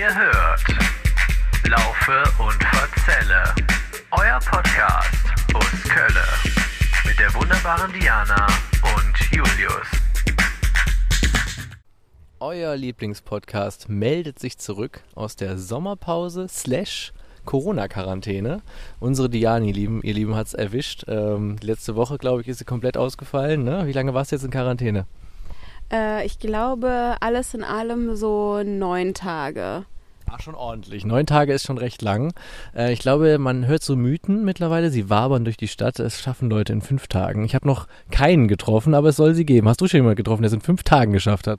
Ihr hört Laufe und Verzelle, euer Podcast aus Kölle mit der wunderbaren Diana und Julius. Euer Lieblingspodcast meldet sich zurück aus der Sommerpause slash Corona-Quarantäne. Unsere Diani, lieben, ihr Lieben, hat es erwischt. Ähm, letzte Woche, glaube ich, ist sie komplett ausgefallen. Ne? Wie lange warst du jetzt in Quarantäne? Äh, ich glaube, alles in allem so neun Tage. Ach, schon ordentlich. Neun Tage ist schon recht lang. Äh, ich glaube, man hört so Mythen mittlerweile. Sie wabern durch die Stadt. Es schaffen Leute in fünf Tagen. Ich habe noch keinen getroffen, aber es soll sie geben. Hast du schon jemanden getroffen, der es in fünf Tagen geschafft hat?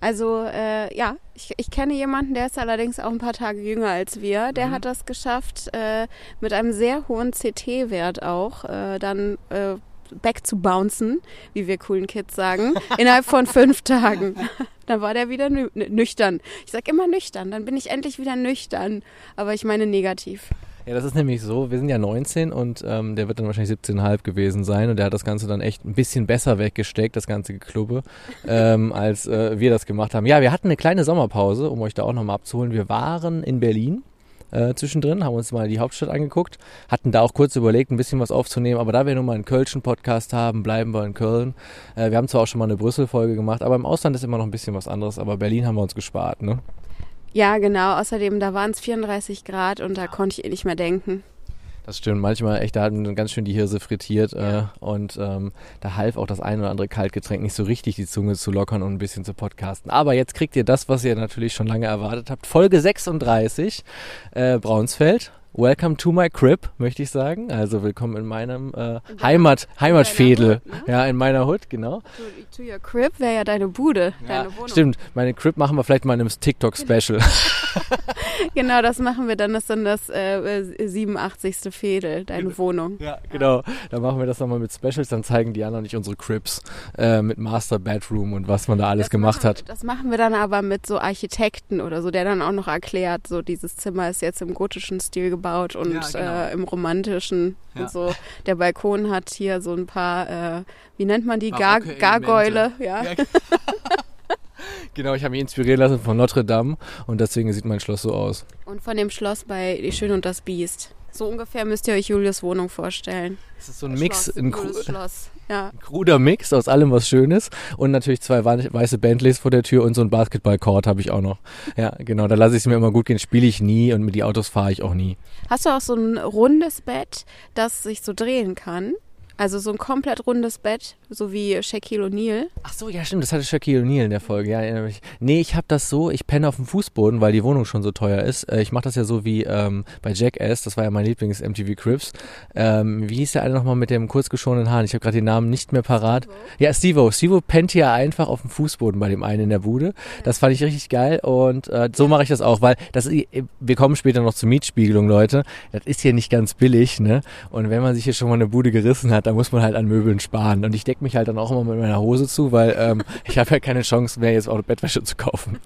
Also äh, ja, ich, ich kenne jemanden, der ist allerdings auch ein paar Tage jünger als wir. Der Mhm. hat das geschafft, äh, mit einem sehr hohen CT-Wert auch, äh, dann äh, back zu bouncen, wie wir coolen Kids sagen, innerhalb von fünf Tagen. Dann war der wieder nü nüchtern. Ich sag immer nüchtern, dann bin ich endlich wieder nüchtern. Aber ich meine negativ. Ja, das ist nämlich so, wir sind ja 19 und ähm, der wird dann wahrscheinlich 17,5 gewesen sein und der hat das Ganze dann echt ein bisschen besser weggesteckt, das ganze Geklubbe, ähm, als äh, wir das gemacht haben. Ja, wir hatten eine kleine Sommerpause, um euch da auch nochmal abzuholen. Wir waren in Berlin äh, zwischendrin, haben uns mal die Hauptstadt angeguckt, hatten da auch kurz überlegt, ein bisschen was aufzunehmen, aber da wir nun mal einen Kölschen Podcast haben, bleiben wir in Köln. Äh, wir haben zwar auch schon mal eine Brüssel-Folge gemacht, aber im Ausland ist immer noch ein bisschen was anderes, aber Berlin haben wir uns gespart, ne? Ja, genau. Außerdem, da waren es 34 Grad und da konnte ich eh nicht mehr denken. Das stimmt, manchmal echt, da hatten ganz schön die Hirse frittiert äh, und ähm, da half auch das ein oder andere Kaltgetränk nicht so richtig die Zunge zu lockern und ein bisschen zu podcasten. Aber jetzt kriegt ihr das, was ihr natürlich schon lange erwartet habt. Folge 36, äh, Braunsfeld. Welcome to my crib, möchte ich sagen. Also willkommen in meinem äh, Heimat, Heimatfädel. Hood, ne? Ja, in meiner Hut, genau. To, to your crib wäre ja deine Bude, deine Wohnung. Stimmt, meine Crib machen wir vielleicht mal in einem TikTok-Special. Genau, das machen wir dann. Das ist dann das äh, äh, 87. Fädel, deine Wohnung. Ja, genau. Dann machen wir das nochmal mit Specials, dann zeigen die anderen nicht unsere Cribs äh, mit Master Bedroom und was man da alles Das gemacht machen, hat. Das machen wir dann aber mit so Architekten oder so, der dann auch noch erklärt, so dieses Zimmer ist jetzt im gotischen Stil gebaut und Ja, genau. äh, im romantischen Ja. und so. Der Balkon hat hier so ein paar, äh, wie nennt man die, Gar Gargoyle, Elemente. ja. Genau, ich habe mich inspirieren lassen von Notre Dame und deswegen sieht mein Schloss so aus. Und von dem Schloss bei Die Schön und das Biest. So ungefähr müsst ihr euch Julius Wohnung vorstellen. Es ist so ein Mix, Schloss, ein kru Schloss. Ja. kruder Mix aus allem, was schön ist und natürlich zwei weiße Bentleys vor der Tür und so ein Basketball-Court habe ich auch noch. Ja, genau, da lasse ich es mir immer gut gehen, spiele ich nie und mit die Autos fahre ich auch nie. Hast du auch so ein rundes Bett, das sich so drehen kann? Also so ein komplett rundes Bett, so wie Shaquille O'Neal. Ach so, ja stimmt, das hatte Shaquille O'Neal in der Folge. Ja, erinnere mich. Nee, ich habe das so, ich penne auf dem Fußboden, weil die Wohnung schon so teuer ist. Äh, Ich mache das ja so wie ähm, bei Jackass, das war ja mein Lieblings-MTV Crips. Ähm, wie hieß der eine nochmal mit dem kurzgeschorenen Haaren? Ich habe gerade den Namen nicht mehr parat. Ja, Stevo. Stevo pennt ja einfach auf dem Fußboden bei dem einen in der Bude. Das fand ich richtig geil und äh, so mache ich das auch, weil das wir kommen später noch zur Mietspiegelung, Leute. Das ist hier nicht ganz billig, ne? Und wenn man sich hier schon mal eine Bude gerissen hat, dann muss man halt an Möbeln sparen. Und ich decke mich halt dann auch immer mit meiner Hose zu, weil ähm, ich habe ja keine Chance mehr, jetzt auch Bettwäsche zu kaufen.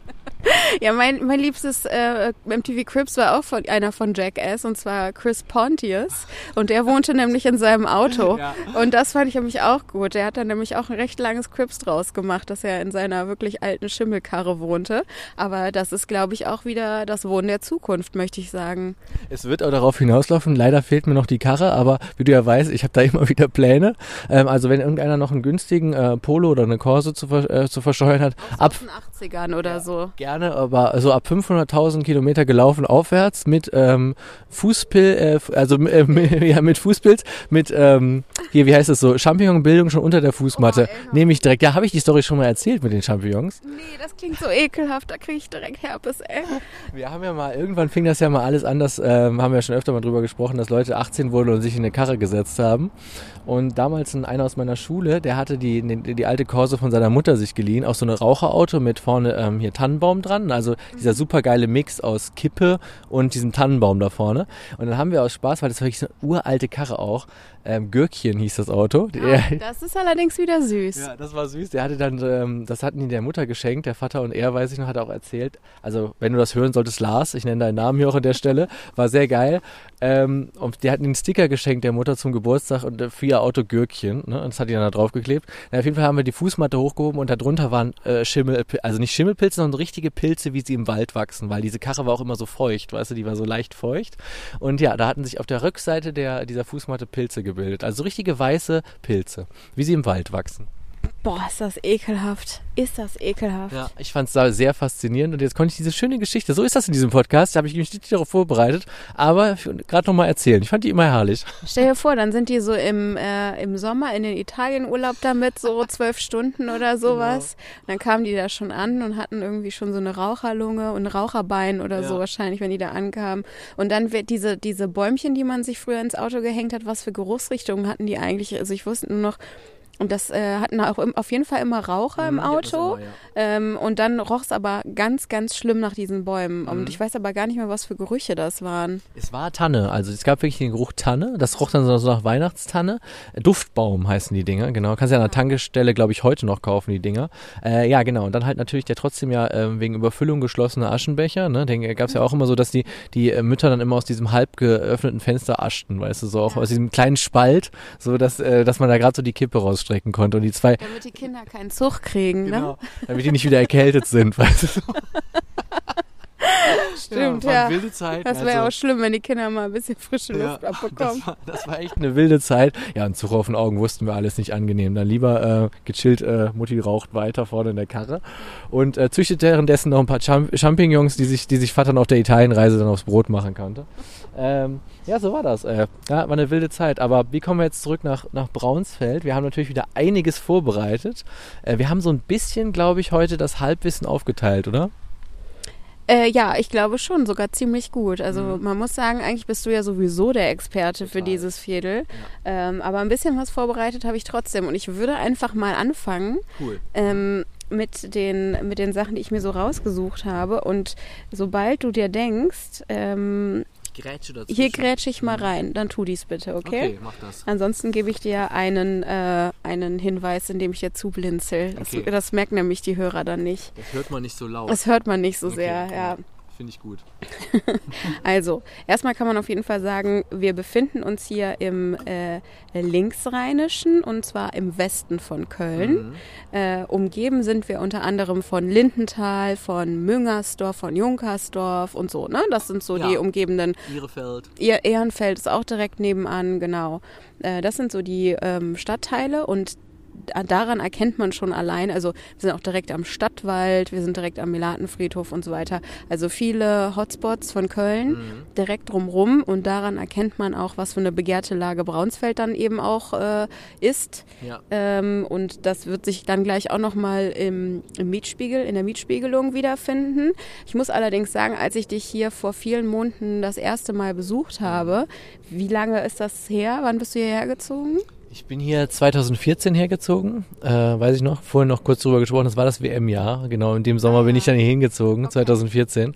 Ja, mein, mein liebstes äh, MTV Crips war auch von einer von Jackass und zwar Chris Pontius und der wohnte nämlich in seinem Auto und das fand ich nämlich auch gut. Der hat dann nämlich auch ein recht langes Crips draus gemacht, dass er in seiner wirklich alten Schimmelkarre wohnte. Aber das ist, glaube ich, auch wieder das Wohnen der Zukunft, möchte ich sagen. Es wird auch darauf hinauslaufen. Leider fehlt mir noch die Karre, aber wie du ja weißt, ich habe da immer wieder Pläne. Ähm, also wenn irgendeiner noch einen günstigen äh, Polo oder eine Corso zu, ver äh, zu versteuern hat, ab Aus den 80ern oder so. gerne, aber so ab 500.000 Kilometer gelaufen aufwärts mit ähm, Fußpill, äh, also äh, mit- ja, mit Fußpilz, mit ähm, hier, wie heißt das so, Champignonbildung schon unter der Fußmatte. Oh, Nehme ich direkt. Ja, habe ich die Story schon mal erzählt mit den Champignons? Nee, das klingt so ekelhaft, da kriege ich direkt Herpes, ey. Wir haben ja mal, irgendwann fing das ja mal alles an, das ähm, haben wir ja schon öfter mal drüber gesprochen, dass Leute 18 wurden und sich in eine Karre gesetzt haben. Und damals ein, einer aus meiner Schule, der hatte die, die, die alte Corso von seiner Mutter sich geliehen, auch so ein Raucherauto mit vorne ähm, hier Tannenbaum dran, also dieser supergeile Mix aus Kippe und diesem Tannenbaum da vorne. Und dann haben wir aus Spaß, weil das war wirklich so eine uralte Karre auch, ähm, Gürkchen hieß das Auto. Der, Das ist allerdings wieder süß. ja, das war süß. Der hatte dann, ähm, das hatten die der Mutter geschenkt, der Vater und er, weiß ich noch, hat auch erzählt. Also, wenn du das hören solltest, Lars, ich nenne deinen Namen hier auch an der Stelle, war sehr geil. Ähm, und der hat einen Sticker geschenkt der Mutter zum Geburtstag und äh, für ihr Auto Gürkchen, ne? Und das hat die dann da draufgeklebt. Na, auf jeden Fall haben wir die Fußmatte hochgehoben und darunter waren äh, Schimmel, also nicht Schimmelpilze, sondern richtige richtige Pilze, wie sie im Wald wachsen, weil diese Karre war auch immer so feucht, weißt du, die war so leicht feucht. Und ja, da hatten sich auf der Rückseite der, dieser Fußmatte Pilze gebildet. Also richtige weiße Pilze, wie sie im Wald wachsen. Boah, ist das ekelhaft. Ist das ekelhaft. Ja, ich fand es sehr faszinierend und jetzt konnte ich diese schöne Geschichte, so ist das in diesem Podcast, da habe ich mich nicht darauf vorbereitet, aber gerade nochmal erzählen. Ich fand die immer herrlich. Stell dir vor, dann sind die so im, äh, im Sommer in den Italienurlaub damit, so zwölf Stunden oder sowas. Genau. Und dann kamen die da schon an und hatten irgendwie schon so eine Raucherlunge und ein Raucherbein oder ja. so wahrscheinlich, wenn die da ankamen. Und dann wird diese, diese Bäumchen, die man sich früher ins Auto gehängt hat, was für Geruchsrichtungen hatten die eigentlich? Also ich wusste nur noch, und das äh, hatten auch im, auf jeden Fall immer Raucher mhm, im Auto. Immer, ja. ähm, und dann roch es aber ganz, ganz schlimm nach diesen Bäumen. Mhm. Und ich weiß aber gar nicht mehr, was für Gerüche das waren. Es war Tanne. Also es gab wirklich den Geruch Tanne. Das roch dann so nach Weihnachtstanne. Duftbaum heißen die Dinger, genau. Kannst ja an der Tankestelle, glaube ich, heute noch kaufen, die Dinger. Äh, ja, genau. Und dann halt natürlich der trotzdem ja äh, wegen Überfüllung geschlossene Aschenbecher. Ne? Den gab es ja auch immer so, dass die, die äh, Mütter dann immer aus diesem halb geöffneten Fenster aschten, weißt du, so auch ja. aus diesem kleinen Spalt, so dass, äh, dass man da gerade so die Kippe rausstreckt strecken konnte. Und die zwei. Damit die Kinder keinen Zug kriegen, ne? genau, ne? Damit die nicht wieder erkältet sind, weißt du. Stimmt, ja. ja. Wilde Zeit. Das wäre also, auch schlimm, wenn die Kinder mal ein bisschen frische Luft ja, abbekommen. Das war, das war, echt eine wilde Zeit. Ja, ein Zug auf den Augen wussten wir alles nicht angenehm. Dann lieber äh, gechillt, äh, Mutti raucht weiter vorne in der Karre und äh, züchtet währenddessen noch ein paar Champ Champignons, die sich, die sich Vater auf der Italienreise dann aufs Brot machen konnte. Ähm, ja, so war das. Äh, ja, war eine wilde Zeit. Aber wie kommen wir jetzt zurück nach, nach Braunsfeld? Wir haben natürlich wieder einiges vorbereitet. Äh, wir haben so ein bisschen, glaube ich, heute das Halbwissen aufgeteilt, oder? Äh, ja, ich glaube schon, sogar ziemlich gut. Also mhm. man muss sagen, eigentlich bist du ja sowieso der Experte Total. für dieses Viertel. Ja. Ähm, aber ein bisschen was vorbereitet habe ich trotzdem. Und ich würde einfach mal anfangen. Cool. Ähm, mit den, mit den Sachen, die ich mir so rausgesucht habe. Und sobald du dir denkst, ähm, grätsche dazwischen. Hier grätsche ich mal rein, dann tu dies bitte, okay? Okay, mach das. Ansonsten gebe ich dir einen, äh, einen Hinweis, indem ich dir zublinzel. Okay. Das, das merken nämlich die Hörer dann nicht. Das hört man nicht so laut. Das hört man nicht so okay, sehr, ja. Finde ich gut. also, erstmal kann man auf jeden Fall sagen, wir befinden uns hier im äh, Linksrheinischen und zwar im Westen von Köln. Mhm. Äh, umgeben sind wir unter anderem von Lindenthal, von Müngersdorf, von Junkersdorf und so. Ne? Das sind so ja. die umgebenden. Ihrefeld. Ehrenfeld ist auch direkt nebenan, genau. Äh, das sind so die ähm, Stadtteile und daran erkennt man schon allein, also wir sind auch direkt am Stadtwald, wir sind direkt am Melatenfriedhof und so weiter. Also viele Hotspots von Köln mhm. direkt drumrum und daran erkennt man auch, was für eine begehrte Lage Braunsfeld dann eben auch äh, ist. Ja. Ähm, und das wird sich dann gleich auch nochmal im, im Mietspiegel, in der Mietspiegelung wiederfinden. Ich muss allerdings sagen, als ich dich hier vor vielen Monaten das erste Mal besucht habe, wie lange ist das her? Wann bist du hierher gezogen? Ich bin hier 2014 hergezogen, äh, weiß ich noch, vorhin noch kurz drüber gesprochen, das war das WM-Jahr, genau, in dem Sommer bin ich dann hier hingezogen, okay. 2014,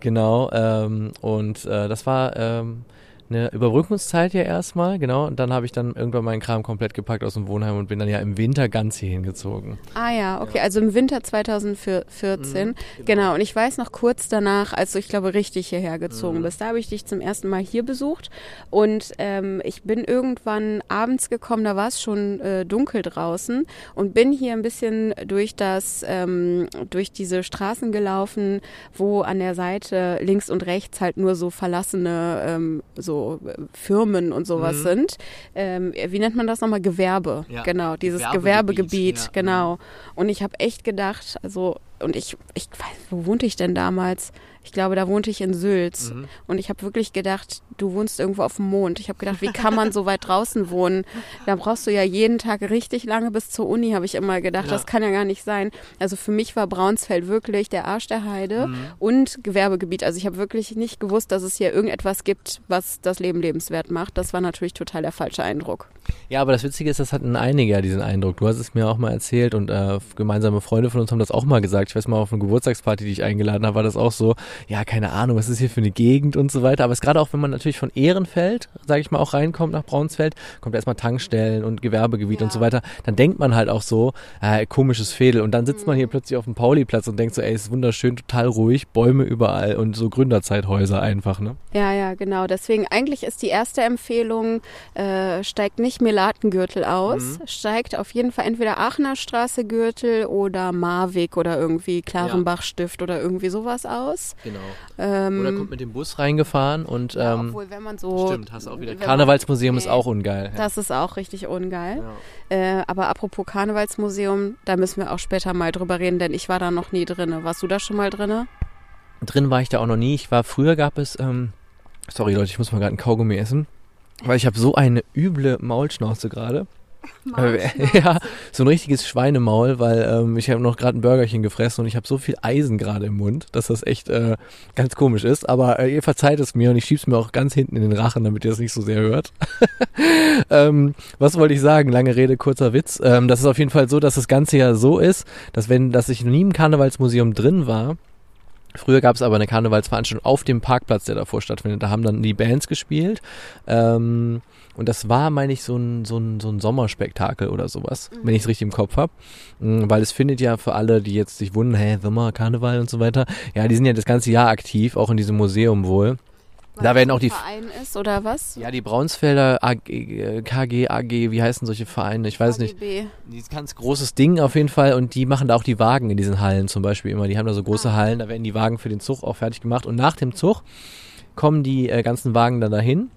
genau, ähm, und äh, das war ähm, eine Überbrückungszeit ja erstmal, genau. Und dann habe ich dann irgendwann meinen Kram komplett gepackt aus dem Wohnheim und bin dann ja im Winter ganz hier hingezogen. Ah ja, okay, ja. also im Winter 2014. Mhm, genau. genau. Und ich weiß noch kurz danach, als du, ich glaube, richtig hierher gezogen mhm. bist, da habe ich dich zum ersten Mal hier besucht. Und ähm, ich bin irgendwann abends gekommen, da war es schon äh, dunkel draußen und bin hier ein bisschen durch das, ähm, durch diese Straßen gelaufen, wo an der Seite links und rechts halt nur so verlassene, ähm, so Firmen und sowas mhm. sind. Ähm, wie nennt man das nochmal? Gewerbe. Ja. Genau, dieses Gewerbegebiet, Gewerbegebiet ja. genau. Und ich habe echt gedacht, also, und ich, ich weiß, wo wohnte ich denn damals? Ich glaube, da wohnte ich in Sülz. Mhm. Und ich habe wirklich gedacht, du wohnst irgendwo auf dem Mond. Ich habe gedacht, wie kann man so weit draußen wohnen? Da brauchst du ja jeden Tag richtig lange bis zur Uni, habe ich immer gedacht. Ja. Das kann ja gar nicht sein. Also für mich war Braunsfeld wirklich der Arsch der Heide mhm. und Gewerbegebiet. Also ich habe wirklich nicht gewusst, dass es hier irgendetwas gibt, was das Leben lebenswert macht. Das war natürlich total der falsche Eindruck. Ja, aber das Witzige ist, das hatten einige ja diesen Eindruck. Du hast es mir auch mal erzählt und äh, gemeinsame Freunde von uns haben das auch mal gesagt. Ich weiß mal, auf einer Geburtstagsparty, die ich eingeladen habe, war das auch so ja, keine Ahnung, was ist hier für eine Gegend und so weiter. Aber es ist gerade auch, wenn man natürlich von Ehrenfeld, sage ich mal, auch reinkommt nach Braunsfeld, kommt erstmal Tankstellen und Gewerbegebiet ja. und so weiter, dann denkt man halt auch so, äh, komisches Fädel. Und dann sitzt mhm. man hier mhm. plötzlich auf dem Pauliplatz und denkt so, ey, es ist wunderschön, total ruhig, Bäume überall und so Gründerzeithäuser einfach, ne? Ja, ja, genau. Deswegen eigentlich ist die erste Empfehlung, äh, steigt nicht Melatengürtel aus, mhm. steigt auf jeden Fall entweder Aachener Straße Gürtel oder Marweg oder irgendwie Klarenbachstift oder irgendwie sowas aus. Genau. Ähm, Oder kommt mit dem Bus reingefahren und ja, ähm, obwohl, wenn man so. stimmt, hast auch wieder. wenn man- Karnevalsmuseum ist auch ungeil. Ja. Das ist auch richtig ungeil. Ja. Äh, aber apropos Karnevalsmuseum, da müssen wir auch später mal drüber reden, denn ich war da noch nie drin. Warst du da schon mal drin? Drin war ich da auch noch nie. Ich war früher gab es, ähm, sorry Leute, ich muss mal gerade einen Kaugummi essen, weil ich habe so eine üble Maulschnauze gerade. Ja, so ein richtiges Schweinemaul, weil ähm, ich habe noch gerade ein Burgerchen gefressen und ich habe so viel Eisen gerade im Mund, dass das echt äh, ganz komisch ist. Aber äh, ihr verzeiht es mir und ich schieb's mir auch ganz hinten in den Rachen, damit ihr es nicht so sehr hört. ähm, was wollte ich sagen? Lange Rede, kurzer Witz. Ähm, das ist auf jeden Fall so, dass das Ganze ja so ist, dass wenn, dass ich nie im Karnevalsmuseum drin war, Früher gab es aber eine Karnevalsveranstaltung auf dem Parkplatz, der davor stattfindet. Da haben dann die Bands gespielt. Ähm, und das war, meine ich, so ein, so ein, so ein Sommerspektakel oder sowas, wenn ich es richtig im Kopf habe. Weil es findet ja für alle, die jetzt sich wundern, hä, Sommer, Karneval und so weiter, ja, die sind ja das ganze Jahr aktiv, auch in diesem Museum wohl. Da werden auch die- Verein ist oder was? Ja, die Braunsfelder AG, äh, KG, AG, wie heißen solche Vereine? Ich weiß nicht. AGB. Die ist ein ganz großes Ding auf jeden Fall und die machen da auch die Wagen in diesen Hallen zum Beispiel immer. Die haben da so große Ah. Hallen, da werden die Wagen für den Zug auch fertig gemacht und nach dem Zug kommen die äh, ganzen Wagen dann dahin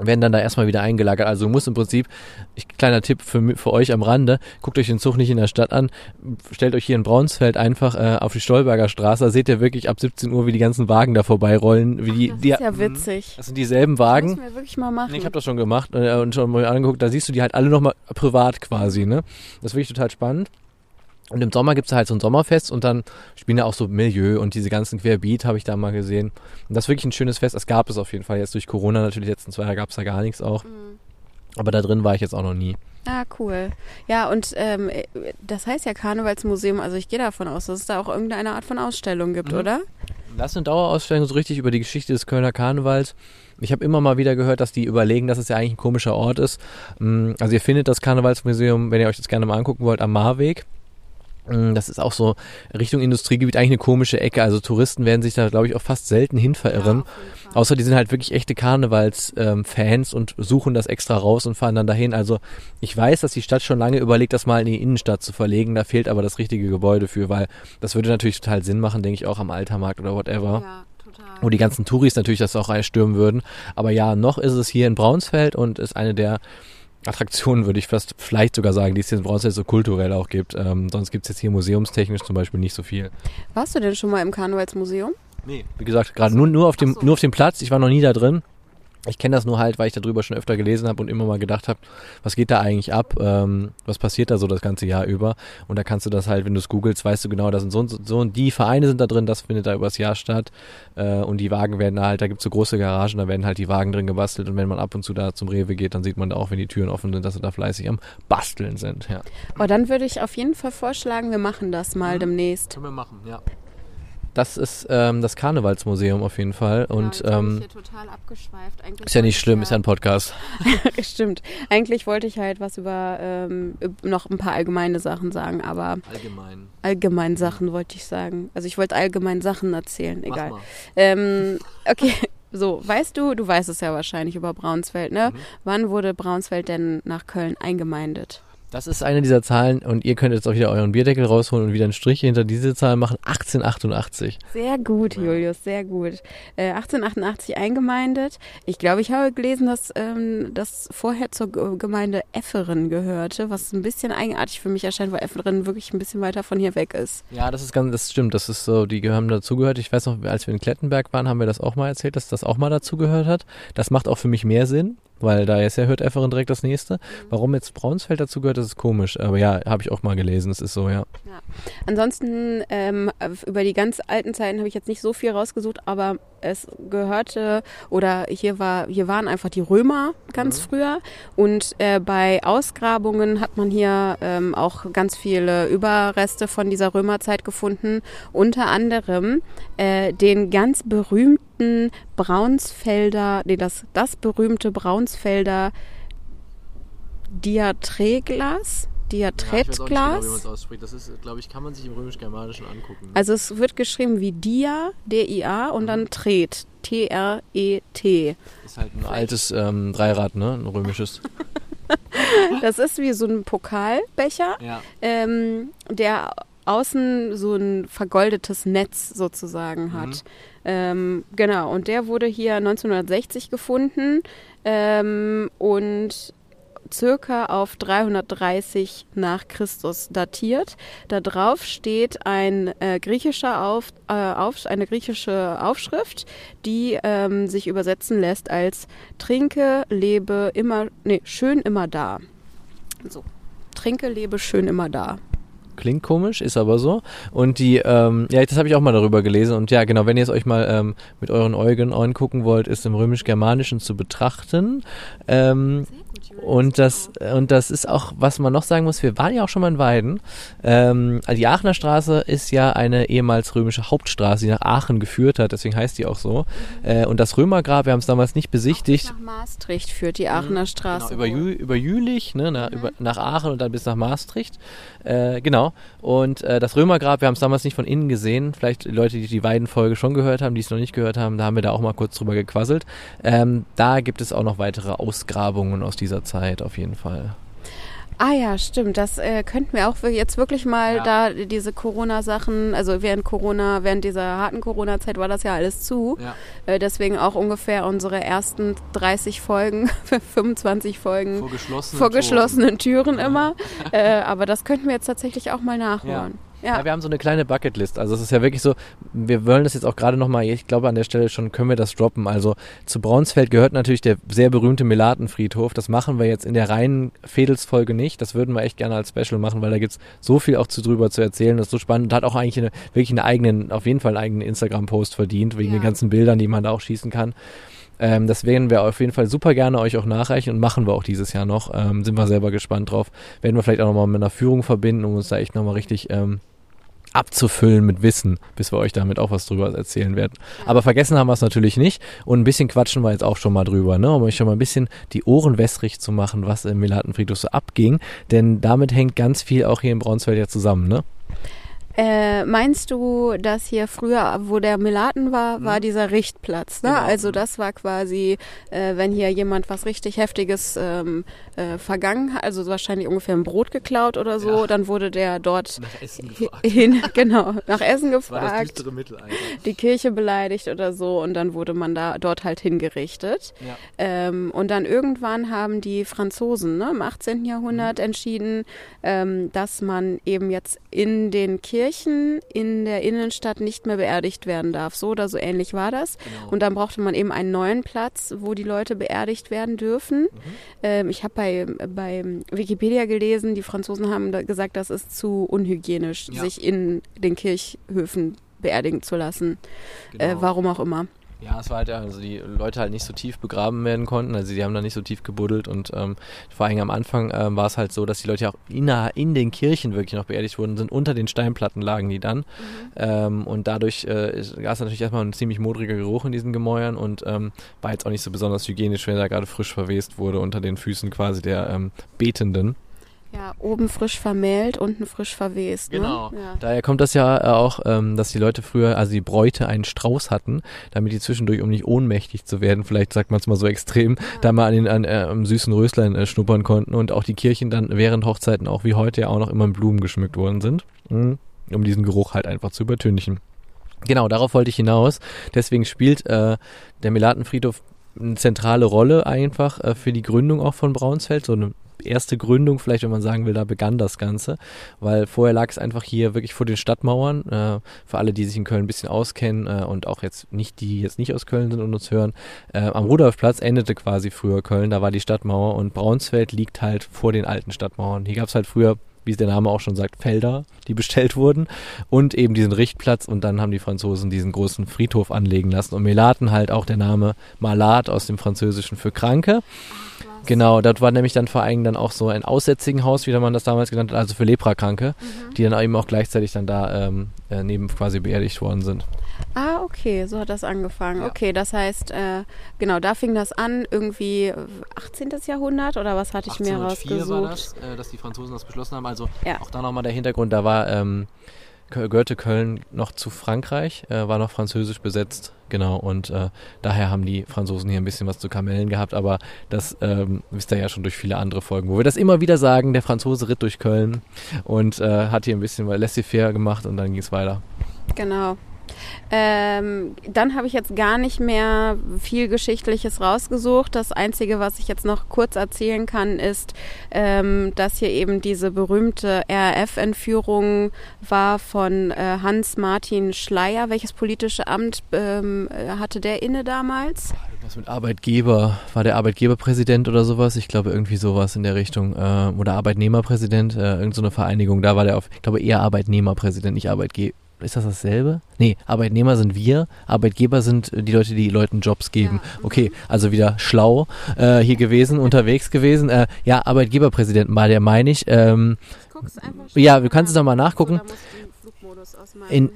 werden dann da erstmal wieder eingelagert. Also du musst im Prinzip, ich, kleiner Tipp für, für euch am Rande, guckt euch den Zug nicht in der Stadt an, stellt euch hier in Braunsfeld einfach äh, auf die Stolberger Straße, da seht ihr wirklich ab 17 Uhr, wie die ganzen Wagen da vorbeirollen. Wie die, Das die, ist ja witzig. Das sind dieselben Das Wagen. müssen wir wirklich mal machen. Nee, ich habe das schon gemacht äh, und schon mal angeguckt. Da siehst du die halt alle nochmal privat quasi, ne? Das ist wirklich total spannend. Und im Sommer gibt's da halt so ein Sommerfest und dann spielen da auch so Milieu und diese ganzen Querbeat habe ich da mal gesehen. Und das ist wirklich ein schönes Fest. Das gab es auf jeden Fall. Jetzt durch Corona natürlich, letzten zwei Jahre gab's da gar nichts auch. Mhm. Aber da drin war ich jetzt auch noch nie. Ah, cool. Ja, und ähm, das heißt ja Karnevalsmuseum, also ich gehe davon aus, dass es da auch irgendeine Art von Ausstellung gibt, Mhm. oder? Das ist eine Dauerausstellung so richtig über die Geschichte des Kölner Karnevals. Ich habe immer mal wieder gehört, dass die überlegen, dass es ja eigentlich ein komischer Ort ist. Mm, Also ihr findet das Karnevalsmuseum, wenn ihr euch das gerne mal angucken wollt, am Marweg. Mm, Das ist auch so Richtung Industriegebiet eigentlich eine komische Ecke. Also Touristen werden sich da, glaube ich, auch fast selten hin verirren. Außer die sind halt wirklich echte Karnevals-Fans und suchen das extra raus und fahren dann dahin. Also ich weiß, dass die Stadt schon lange überlegt, das mal in die Innenstadt zu verlegen. Da fehlt aber das richtige Gebäude für, weil das würde natürlich total Sinn machen, denke ich, auch am Altermarkt oder whatever. Ja, total. Wo die ganzen Touris natürlich das auch reinstürmen würden. Aber ja, noch ist es hier in Braunsfeld und ist eine der Attraktionen, würde ich fast vielleicht sogar sagen, die es hier in Braunsfeld so kulturell auch gibt. Ähm, sonst gibt es jetzt hier museumstechnisch zum Beispiel nicht so viel. Warst du denn schon mal im Karnevalsmuseum? Nee. Wie gesagt, gerade nur, nur, auf dem, Ach so. nur auf dem Platz. Ich war noch nie da drin. Ich kenne das nur halt, weil ich darüber schon öfter gelesen habe und immer mal gedacht habe, was geht da eigentlich ab? Ähm, was passiert da so das ganze Jahr über? Und da kannst du das halt, wenn du es googelst, weißt du genau, da sind so und so, und die Vereine sind da drin, das findet da übers Jahr statt. Äh, und die Wagen werden da halt, da gibt's so große Garagen, da werden halt die Wagen drin gebastelt. Und wenn man ab und zu da zum Rewe geht, dann sieht man da auch, wenn die Türen offen sind, dass sie da fleißig am Basteln sind. Ja. Oh, dann würde ich auf jeden Fall vorschlagen, wir machen das mal demnächst. Können wir machen, ja. Das ist ähm, das Karnevalsmuseum auf jeden Fall. Und ja, ähm, total abgeschweift. Eigentlich ist ja nicht schlimm, ist ja ein Podcast. Stimmt. Eigentlich wollte ich halt was über ähm, noch ein paar allgemeine Sachen sagen, aber Allgemein. allgemein Sachen wollte ich sagen. Also ich wollte allgemein Sachen erzählen, egal. Ähm, okay, so, weißt du, du weißt es ja wahrscheinlich über Braunsfeld, ne? Mhm. Wann wurde Braunsfeld denn nach Köln eingemeindet? Das ist eine dieser Zahlen und ihr könnt jetzt auch wieder euren Bierdeckel rausholen und wieder einen Strich hinter diese Zahl machen. 1888. Sehr gut. Julius, sehr gut. Äh, 1888 eingemeindet. Ich glaube, ich habe gelesen, dass ähm, das vorher zur Gemeinde Efferen gehörte, was ein bisschen eigenartig für mich erscheint, weil Efferen wirklich ein bisschen weiter von hier weg ist. Ja, das ist ganz, das stimmt. Das ist so, die haben dazugehört. Ich weiß noch, als wir in Klettenberg waren, haben wir das auch mal erzählt, dass das auch mal dazugehört hat. Das macht auch für mich mehr Sinn, weil da ist ja hört Efferen direkt das nächste. Warum jetzt Braunsfeld dazugehört, das ist komisch. Aber ja, habe ich auch mal gelesen. Es ist so, ja. Ansonsten ähm, über die ganz alten Zeiten habe ich jetzt nicht so viel rausgesucht, aber es gehörte oder hier war hier waren einfach die Römer ganz früher und äh, bei Ausgrabungen hat man hier ähm, auch ganz viele Überreste von dieser Römerzeit gefunden, unter anderem äh, den ganz berühmten Braunsfelder, nee, das das berühmte Braunsfelder Diatreglas. Diatretglas. ausspricht. Das ist, glaube ich, kann man sich im römisch-germanischen angucken. Also es wird geschrieben wie Dia, D-I-A und dann Tret, T-R-E-T. ist halt ein altes ähm, Dreirad, ne? Ein römisches. Das ist wie so ein Pokalbecher, Ja. ähm, der außen so ein vergoldetes Netz sozusagen hat. Mhm. Ähm, genau, und der wurde hier 1960 gefunden ähm, und circa auf 330 nach Christus datiert. Da drauf steht ein äh, griechischer auf, äh, auf, eine griechische Aufschrift, die ähm, sich übersetzen lässt als Trinke, lebe immer, nee, schön immer da. So. Trinke, lebe schön immer da. Klingt komisch, ist aber so. Und die, ähm, ja, das habe ich auch mal darüber gelesen. Und ja, genau, wenn ihr es euch mal ähm, mit euren Augen angucken wollt, ist im römisch-germanischen zu betrachten. Ähm, und das, und das ist auch, was man noch sagen muss, wir waren ja auch schon mal in Weiden. Ähm, also die Aachener Straße ist ja eine ehemals römische Hauptstraße, die nach Aachen geführt hat, deswegen heißt die auch so. Äh, und das Römergrab, wir haben es damals nicht besichtigt. Nach Maastricht führt die Aachener Straße. Genau, über, Jü über Jülich, ne, nach, über, nach Aachen und dann bis nach Maastricht. Äh, genau. Und äh, das Römergrab, wir haben es damals nicht von innen gesehen. Vielleicht Leute, die die Weidenfolge schon gehört haben, die es noch nicht gehört haben, da haben wir da auch mal kurz drüber gequasselt. Ähm, da gibt es auch noch weitere Ausgrabungen aus dieser Zeit auf jeden Fall. Ah ja, stimmt. Das äh, könnten wir auch jetzt wirklich mal Ja. da diese Corona-Sachen, also während Corona, während dieser harten Corona-Zeit war das ja alles zu. Ja. Äh, deswegen auch ungefähr unsere ersten 30 Folgen, 25 Folgen Vor geschlossenen, vor geschlossenen Türen immer. äh, aber das könnten wir jetzt tatsächlich auch mal nachholen. Ja. Wir haben so eine kleine Bucketlist. Also es ist ja wirklich so, wir wollen das jetzt auch gerade nochmal, ich glaube an der Stelle schon können wir das droppen. Also zu Braunsfeld gehört natürlich der sehr berühmte Melatenfriedhof. Das machen wir jetzt in der reinen Fädelsfolge nicht. Das würden wir echt gerne als Special machen, weil da gibt's so viel auch zu drüber zu erzählen. Das ist so spannend und hat auch eigentlich eine, wirklich einen eigenen, auf jeden Fall einen eigenen Instagram-Post verdient, wegen Ja. den ganzen Bildern, die man da auch schießen kann. Ähm, das werden wir auf jeden Fall super gerne euch auch nachreichen und machen wir auch dieses Jahr noch. Ähm, sind wir selber gespannt drauf. Werden wir vielleicht auch nochmal mit einer Führung verbinden, um uns da echt nochmal richtig ähm, abzufüllen mit Wissen, bis wir euch damit auch was drüber erzählen werden. Aber vergessen haben wir es natürlich nicht und ein bisschen quatschen wir jetzt auch schon mal drüber, ne? um euch schon mal ein bisschen die Ohren wässrig zu machen, was im Melatenfriedhof so abging, denn damit hängt ganz viel auch hier in Braunsfeld ja zusammen, ne? Äh, meinst du, dass hier früher, wo der Melaten war, war dieser Richtplatz? Ne? Genau. Also das war quasi, äh, wenn hier jemand was richtig Heftiges ähm, äh, vergangen hat, also wahrscheinlich ungefähr ein Brot geklaut oder so, Ja. dann wurde der dort Nach Essen hin, genau, nach Essen gefragt, Mittelalter. die Kirche beleidigt oder so und dann wurde man da dort halt hingerichtet. Ja. Ähm, und dann irgendwann haben die Franzosen ne, im 18. Mhm. Jahrhundert entschieden, ähm, dass man eben jetzt in den Kirchen in der Innenstadt nicht mehr beerdigt werden darf. So oder so ähnlich war das. Genau. Und dann brauchte man eben einen neuen Platz, wo die Leute beerdigt werden dürfen. Mhm. Ähm, ich habe bei, bei Wikipedia gelesen, die Franzosen haben da gesagt, das ist zu unhygienisch, Ja. sich in den Kirchhöfen beerdigen zu lassen. Äh, Genau. warum auch immer. Ja, es war halt, ja, also die Leute halt nicht so tief begraben werden konnten, also die haben da nicht so tief gebuddelt und ähm, vor allem am Anfang ähm, war es halt so, dass die Leute ja auch in, in den Kirchen wirklich noch beerdigt wurden, sind unter den Steinplatten lagen die dann. Ähm, und dadurch äh, gab es natürlich erstmal ein ziemlich modriger Geruch in diesen Gemäuern und ähm, war jetzt auch nicht so besonders hygienisch, wenn da gerade frisch verwest wurde unter den Füßen quasi der ähm, Betenden. Ja, oben frisch vermählt, unten frisch verwest. Genau. Ne? Ja. Daher kommt das ja äh, auch, ähm, dass die Leute früher, also die Bräute einen Strauß hatten, damit die zwischendurch, um nicht ohnmächtig zu werden, vielleicht sagt man es mal so extrem, da mal an den an, äh, am süßen Röslein äh, schnuppern konnten und auch die Kirchen dann während Hochzeiten auch wie heute ja auch noch immer mit Blumen geschmückt worden sind, mhm. um diesen Geruch halt einfach zu übertünchen. Genau, darauf wollte ich hinaus. Deswegen spielt äh, der Melatenfriedhof eine zentrale Rolle einfach äh, für die Gründung auch von Braunsfeld, so eine erste Gründung, vielleicht wenn man sagen will, da begann das Ganze, weil vorher lag es einfach hier wirklich vor den Stadtmauern. Äh, für alle, die sich in Köln ein bisschen auskennen äh, und auch jetzt nicht, die jetzt nicht aus Köln sind und uns hören, äh, am Rudolfplatz endete quasi früher Köln, da war die Stadtmauer und Braunsfeld liegt halt vor den alten Stadtmauern. Hier gab es halt früher wie es der Name auch schon sagt, Felder, die bestellt wurden und eben diesen Richtplatz und dann haben die Franzosen diesen großen Friedhof anlegen lassen und Melaten halt auch der Name Malat aus dem Französischen für Kranke. Genau, dort war nämlich dann vor allem dann auch so ein Aussätzigenhaus, wie man das damals genannt hat, also für Leprakranke, die dann eben auch gleichzeitig dann da ähm, äh, neben quasi beerdigt worden sind. Ah, okay, so hat das angefangen. Ja. Okay, das heißt, äh, genau, da fing das an, irgendwie 18. Jahrhundert oder was hatte ich mir 1804 rausgesucht? war das, äh, dass die Franzosen das beschlossen haben. Also Ja. auch da nochmal der Hintergrund, da war ähm, gehörte Köln noch zu Frankreich, äh, war noch französisch besetzt, genau. Und äh, daher haben die Franzosen hier ein bisschen was zu Kamellen gehabt. Aber das ähm, wisst ihr ja schon durch viele andere Folgen, wo wir das immer wieder sagen. Der Franzose ritt durch Köln und äh, hat hier ein bisschen laissez-faire gemacht und dann ging es weiter. Genau. Ähm, dann habe ich jetzt gar nicht mehr viel Geschichtliches rausgesucht. Das Einzige, was ich jetzt noch kurz erzählen kann, ist, ähm, dass hier eben diese berühmte RAF-Entführung war von äh, Hans-Martin Schleier. Welches politische Amt ähm, hatte der inne damals? Was mit Arbeitgeber? War der Arbeitgeberpräsident oder sowas? Ich glaube irgendwie sowas in der Richtung. Äh, oder Arbeitnehmerpräsident, äh, irgendeine so Vereinigung. Da war der auf, ich glaube eher Arbeitnehmerpräsident, nicht Arbeitgeber ist das dasselbe? Nee, Arbeitnehmer sind wir, Arbeitgeber sind die Leute, die Leuten Jobs geben. Ja. Okay, also wieder schlau äh, hier gewesen, unterwegs gewesen. Äh, ja, Arbeitgeberpräsident war der, meine ich. Ähm, ja, du kannst es doch mal nachgucken. aus meinem in,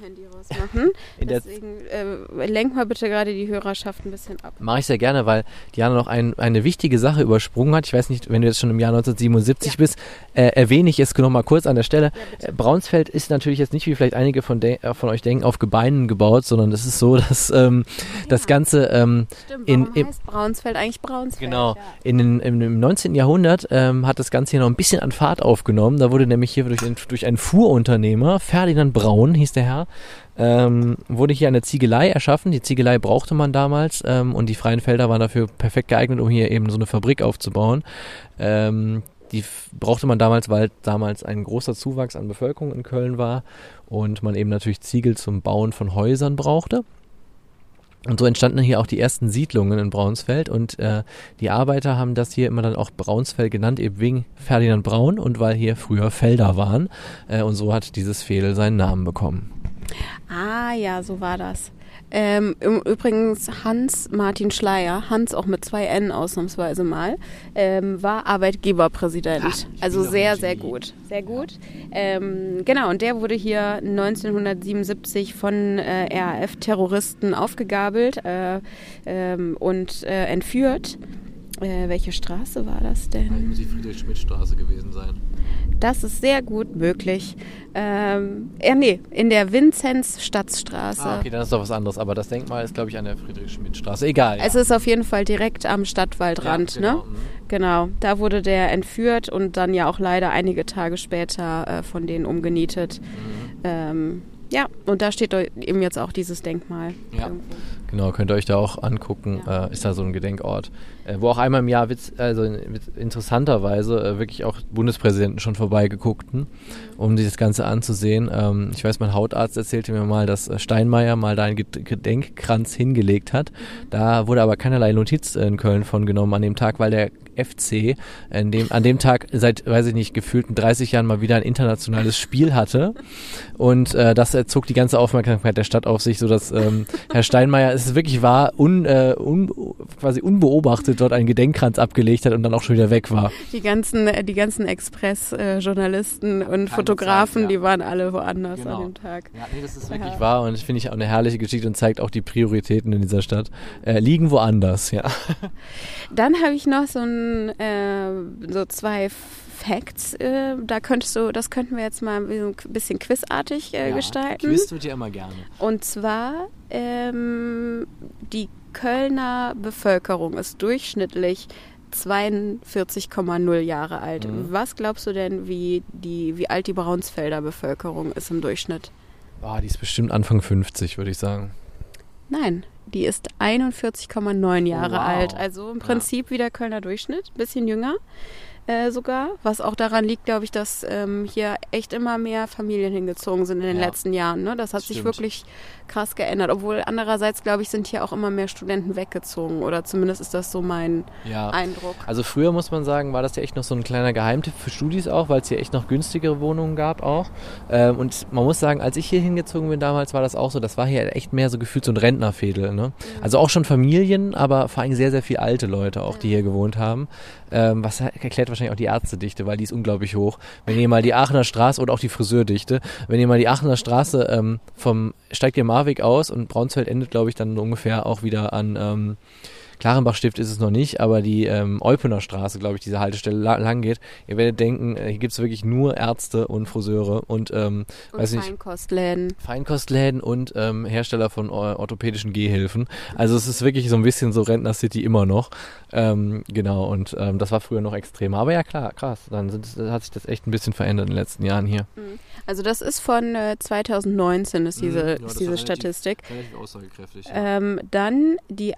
machen. Deswegen äh, lenk mal bitte gerade die Hörerschaft ein bisschen ab. Mache ich sehr gerne, weil Diana noch ein, eine wichtige Sache übersprungen hat. Ich weiß nicht, wenn du jetzt schon im Jahr 1977 ja. bist, äh, erwähne ich es noch mal kurz an der Stelle. Ja, äh, Braunsfeld ist natürlich jetzt nicht, wie vielleicht einige von, äh, von euch denken, auf Gebeinen gebaut, sondern es ist so, dass ähm, ja. das Ganze ähm, Stimmt, in, im, heißt Braunsfeld eigentlich Braunsfeld? Genau. In den, im, Im 19. Jahrhundert ähm, hat das Ganze hier noch ein bisschen an Fahrt aufgenommen. Da wurde nämlich hier durch, durch einen Fuhrunternehmer, Ferdinand Braun hieß der Herr, ähm, wurde hier eine Ziegelei erschaffen. Die Ziegelei brauchte man damals ähm, und die freien Felder waren dafür perfekt geeignet, um hier eben so eine Fabrik aufzubauen. Ähm, die brauchte man damals, weil damals ein großer Zuwachs an Bevölkerung in Köln war und man eben natürlich Ziegel zum Bauen von Häusern brauchte. Und so entstanden hier auch die ersten Siedlungen in Braunsfeld und äh, die Arbeiter haben das hier immer dann auch Braunsfeld genannt, eben wegen Ferdinand Braun und weil hier früher Felder waren. Äh, und so hat dieses Fehler seinen Namen bekommen. Ah ja, so war das. Ähm, übrigens Hans Martin Schleier, Hans auch mit zwei N ausnahmsweise mal, ähm, war Arbeitgeberpräsident. Ach, also sehr, sehr gut. Sehr gut. Ähm, genau, und der wurde hier 1977 von äh, RAF-Terroristen aufgegabelt äh, ähm, und äh, entführt. Äh, welche Straße war das denn? Das muss die Friedrich-Schmidt-Straße gewesen sein. Das ist sehr gut möglich. Ähm, ja, nee, in der Vinzenz-Stadtstraße. Ah, okay, dann ist doch was anderes. Aber das Denkmal ist, glaube ich, an der Friedrich-Schmidt-Straße. Egal. Ja. Es ist auf jeden Fall direkt am Stadtwaldrand, ja, genau. ne? Genau, da wurde der entführt und dann ja auch leider einige Tage später äh, von denen umgenietet. Mhm. Ähm, ja, und da steht eben jetzt auch dieses Denkmal. Ja, irgendwo. Genau, könnt ihr euch da auch angucken. Ja. Äh, ist da so ein Gedenkort, äh, wo auch einmal im Jahr, witz, also interessanterweise, äh, wirklich auch Bundespräsidenten schon vorbeigeguckten, um sich das Ganze anzusehen. Ähm, ich weiß, mein Hautarzt erzählte mir mal, dass äh, Steinmeier mal da einen Gedenkkranz hingelegt hat. Da wurde aber keinerlei Notiz in Köln von genommen an dem Tag, weil der FC in dem, an dem Tag seit, weiß ich nicht, gefühlten 30 Jahren mal wieder ein internationales Spiel hatte. Und äh, das zog die ganze Aufmerksamkeit der Stadt auf sich, sodass ähm, Herr Steinmeier, es ist wirklich wahr, un, äh, un, quasi unbeobachtet dort einen Gedenkkranz abgelegt hat und dann auch schon wieder weg war. Die ganzen, äh, die ganzen Express-Journalisten und Keine Fotografen, Zeit, ja. die waren alle woanders genau. an dem Tag. Ja, nee, das ist wirklich ja. wahr und finde ich auch eine herrliche Geschichte und zeigt auch die Prioritäten in dieser Stadt. Äh, liegen woanders, ja. Dann habe ich noch so ein äh, so zwei Facts. Äh, da könntest du, das könnten wir jetzt mal ein bisschen quizartig äh, ja, gestalten. Quiz wird ja immer gerne. Und zwar ähm, die Kölner Bevölkerung ist durchschnittlich 42,0 Jahre alt. Mhm. Was glaubst du denn, wie, die, wie alt die Braunsfelder Bevölkerung ist im Durchschnitt? Ah, die ist bestimmt Anfang 50, würde ich sagen. Nein, die ist 41,9 Jahre wow. alt. Also im Prinzip ja. wie der Kölner Durchschnitt, bisschen jünger äh, sogar. Was auch daran liegt, glaube ich, dass ähm, hier echt immer mehr Familien hingezogen sind in den ja. letzten Jahren. Ne? Das hat Stimmt. sich wirklich krass geändert. Obwohl andererseits, glaube ich, sind hier auch immer mehr Studenten weggezogen. Oder zumindest ist das so mein ja. Eindruck. Also früher muss man sagen, war das ja echt noch so ein kleiner Geheimtipp für Studis auch, weil es hier echt noch günstigere Wohnungen gab auch. Ähm, und man muss sagen, als ich hier hingezogen bin damals, war das auch so. Das war hier echt mehr so gefühlt so ein Rentnerfädel. Ne? Mhm. Also auch schon Familien, aber vor allem sehr, sehr viele alte Leute auch, die hier gewohnt haben. Ähm, was erklärt wahrscheinlich auch die Ärztedichte, weil die ist unglaublich hoch. Wenn ihr mal die Aachener Straße oder auch die Friseurdichte, wenn ihr mal die Aachener Straße ähm, vom, steigt ihr Marwig aus und Braunsfeld endet, glaube ich, dann ungefähr auch wieder an, ähm, Klarenbachstift ist es noch nicht, aber die ähm, Eupener Straße, glaube ich, diese Haltestelle la lang geht. Ihr werdet denken, äh, hier gibt es wirklich nur Ärzte und Friseure und, ähm, Und weiß nicht, Feinkostläden. Feinkostläden und ähm, Hersteller von or orthopädischen Gehhilfen. Also es ist wirklich so ein bisschen so Rentner City immer noch. Ähm, genau, und ähm, das war früher noch extremer. Aber ja klar, krass. Dann sind, hat sich das echt ein bisschen verändert in den letzten Jahren hier. Also das ist von äh, 2019 ist diese, Mhm, ja, ist diese war relativ- Statistik. Relativ aussagekräftig. Ähm, dann die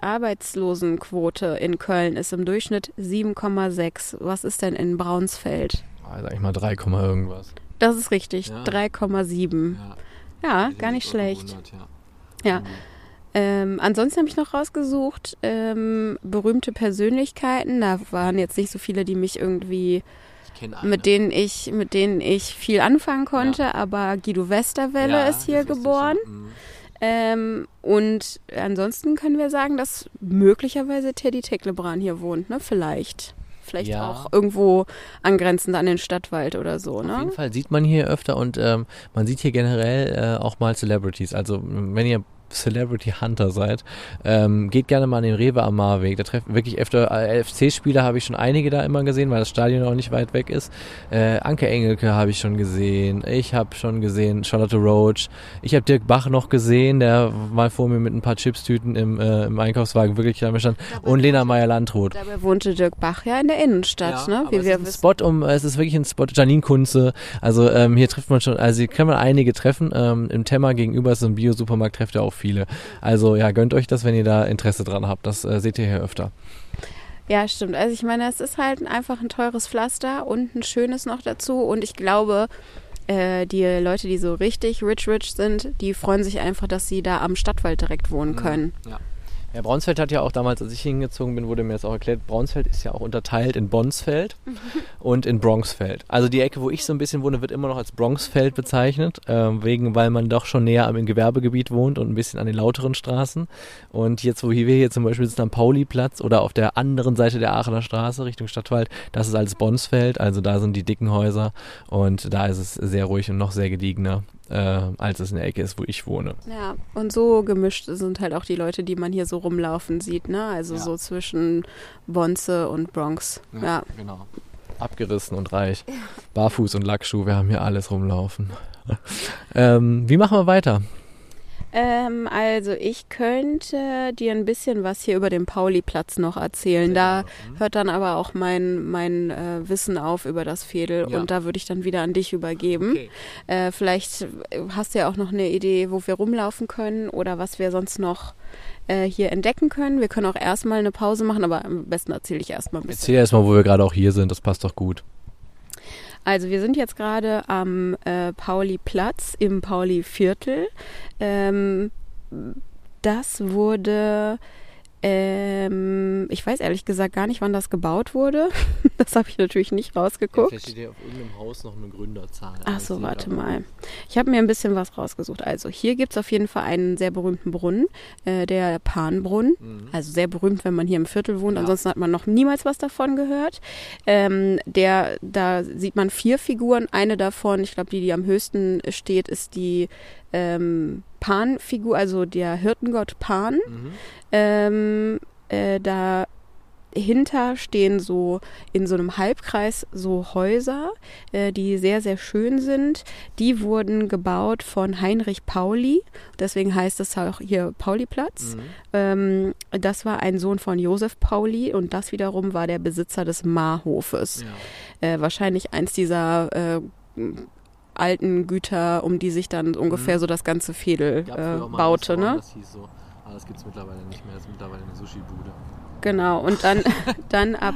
Arbeitslosenquote in Köln ist im Durchschnitt 7,6. Was ist denn in Braunsfeld? Ah, sag ich mal 3, Komma irgendwas. Das ist richtig, Ja. 3,7. Ja, Ja, gar nicht schlecht. ja. Ja. Ähm, ansonsten habe ich noch rausgesucht, ähm, berühmte Persönlichkeiten. Da waren jetzt nicht so viele, die mich irgendwie, mit denen ich, mit denen ich viel anfangen konnte, aber Guido Westerwelle ist hier geboren. ja. Ähm, und ansonsten können wir sagen, dass möglicherweise Teddy Teklebran hier wohnt, ne? Vielleicht. Vielleicht Ja. auch irgendwo angrenzend an den Stadtwald oder so, Auf ne? jeden Fall sieht man hier öfter und ähm, man sieht hier generell äh, auch mal Celebrities. Also wenn ihr Celebrity Hunter seid, ähm, geht gerne mal an den Rewe am Marweg. Da treffen wirklich öfter äh, FC-Spieler habe ich schon einige da immer gesehen, weil das Stadion auch nicht weit weg ist. Äh, Anke Engelke habe ich schon gesehen. Ich habe schon gesehen Charlotte Roach. Ich habe Dirk Bach noch gesehen, der mal vor mir mit ein paar Chipstüten im, äh, im Einkaufswagen wirklich da stand. Und Lena Meyer-Landrut. Dabei wohnte Dirk Bach ja in der Innenstadt, ne? aber Wie es wir ist ein wissen. Spot um, es ist wirklich ein Spot, Janine Kunze, also ähm, hier trifft man schon, also hier kann man einige treffen, ähm, im Thema gegenüber ist so ein Bio-Supermarkt, trefft ihr auch viele. Also ja, gönnt euch das, wenn ihr da Interesse dran habt, das äh, seht ihr hier öfter. Ja, stimmt. Also ich meine, es ist halt einfach ein teures Pflaster und ein schönes noch dazu. Und ich glaube, äh, die Leute, die so richtig rich rich sind, die freuen sich einfach, dass sie da am Stadtwald direkt wohnen können. Ja. Ja, Braunsfeld hat ja auch damals, als ich hingezogen bin, wurde mir das auch erklärt, Braunsfeld ist ja auch unterteilt in Bonsfeld und in Bronxfeld. Also die Ecke, wo ich so ein bisschen wohne, wird immer noch als Bronxfeld bezeichnet, ähm, wegen, weil man doch schon näher am Gewerbegebiet wohnt und ein bisschen an den lauteren Straßen. Und jetzt, wo wir hier zum Beispiel sitzen am Pauliplatz oder auf der anderen Seite der Aachener Straße Richtung Stadtwald, das ist alles Bonsfeld, also da sind die dicken Häuser und da ist es sehr ruhig und noch sehr gediegener, äh, als es in der Ecke ist, wo ich wohne. Ja, und so gemischt sind halt auch die Leute, die man hier so rumlaufen sieht, ne? Also Ja. so zwischen Bonze und Bronx. Ja. genau. Abgerissen und reich. Barfuß und Lackschuh, wir haben hier alles rumlaufen. ähm, wie machen wir weiter? Ähm, also ich könnte dir ein bisschen was hier über den Pauliplatz noch erzählen. Da hört dann aber auch mein, mein äh, Wissen auf über das Fädel Ja. und da würde ich dann wieder an dich übergeben. Okay. Äh, vielleicht hast du ja auch noch eine Idee, wo wir rumlaufen können oder was wir sonst noch äh, hier entdecken können. Wir können auch erstmal eine Pause machen, aber am besten erzähle ich erstmal ein bisschen. Erzähl erstmal, wo wir gerade auch hier sind, das passt doch gut. Also wir sind jetzt gerade am äh, Pauli-Platz im Pauli-Viertel. Ähm, das wurde, ähm, ich weiß ehrlich gesagt gar nicht, wann das gebaut wurde. das habe ich natürlich nicht rausgeguckt. Vielleicht steht hier auf irgendeinem Haus noch eine Gründerzahl. Ach so, warte mal. Ich habe mir ein bisschen was rausgesucht. Also hier gibt es auf jeden Fall einen sehr berühmten Brunnen, äh, der Panbrunnen. Also sehr berühmt, wenn man hier im Viertel wohnt. Ja. Ansonsten hat man noch niemals was davon gehört. Ähm, der, da sieht man vier Figuren. Eine davon, ich glaube, die, die am höchsten steht, ist die ähm, Pan-Figur, also der Hirtengott Pan. Mhm. Ähm, äh, dahinter stehen so in so einem Halbkreis so Häuser, äh, die sehr, sehr schön sind. Die wurden gebaut von Heinrich Pauli. Deswegen heißt es auch hier Mhm. Pauliplatz. Ähm, das war ein Sohn von Josef Pauli und das wiederum war der Besitzer des Marhofes. Ja. Äh, wahrscheinlich eins dieser äh, alten Güter, um die sich dann ungefähr Mhm. so das ganze Fädel äh, baute. Ne? Das hieß so. Aber das gibt es mittlerweile nicht mehr. Das ist mittlerweile eine Sushi-Bude. Genau, und dann, dann ab,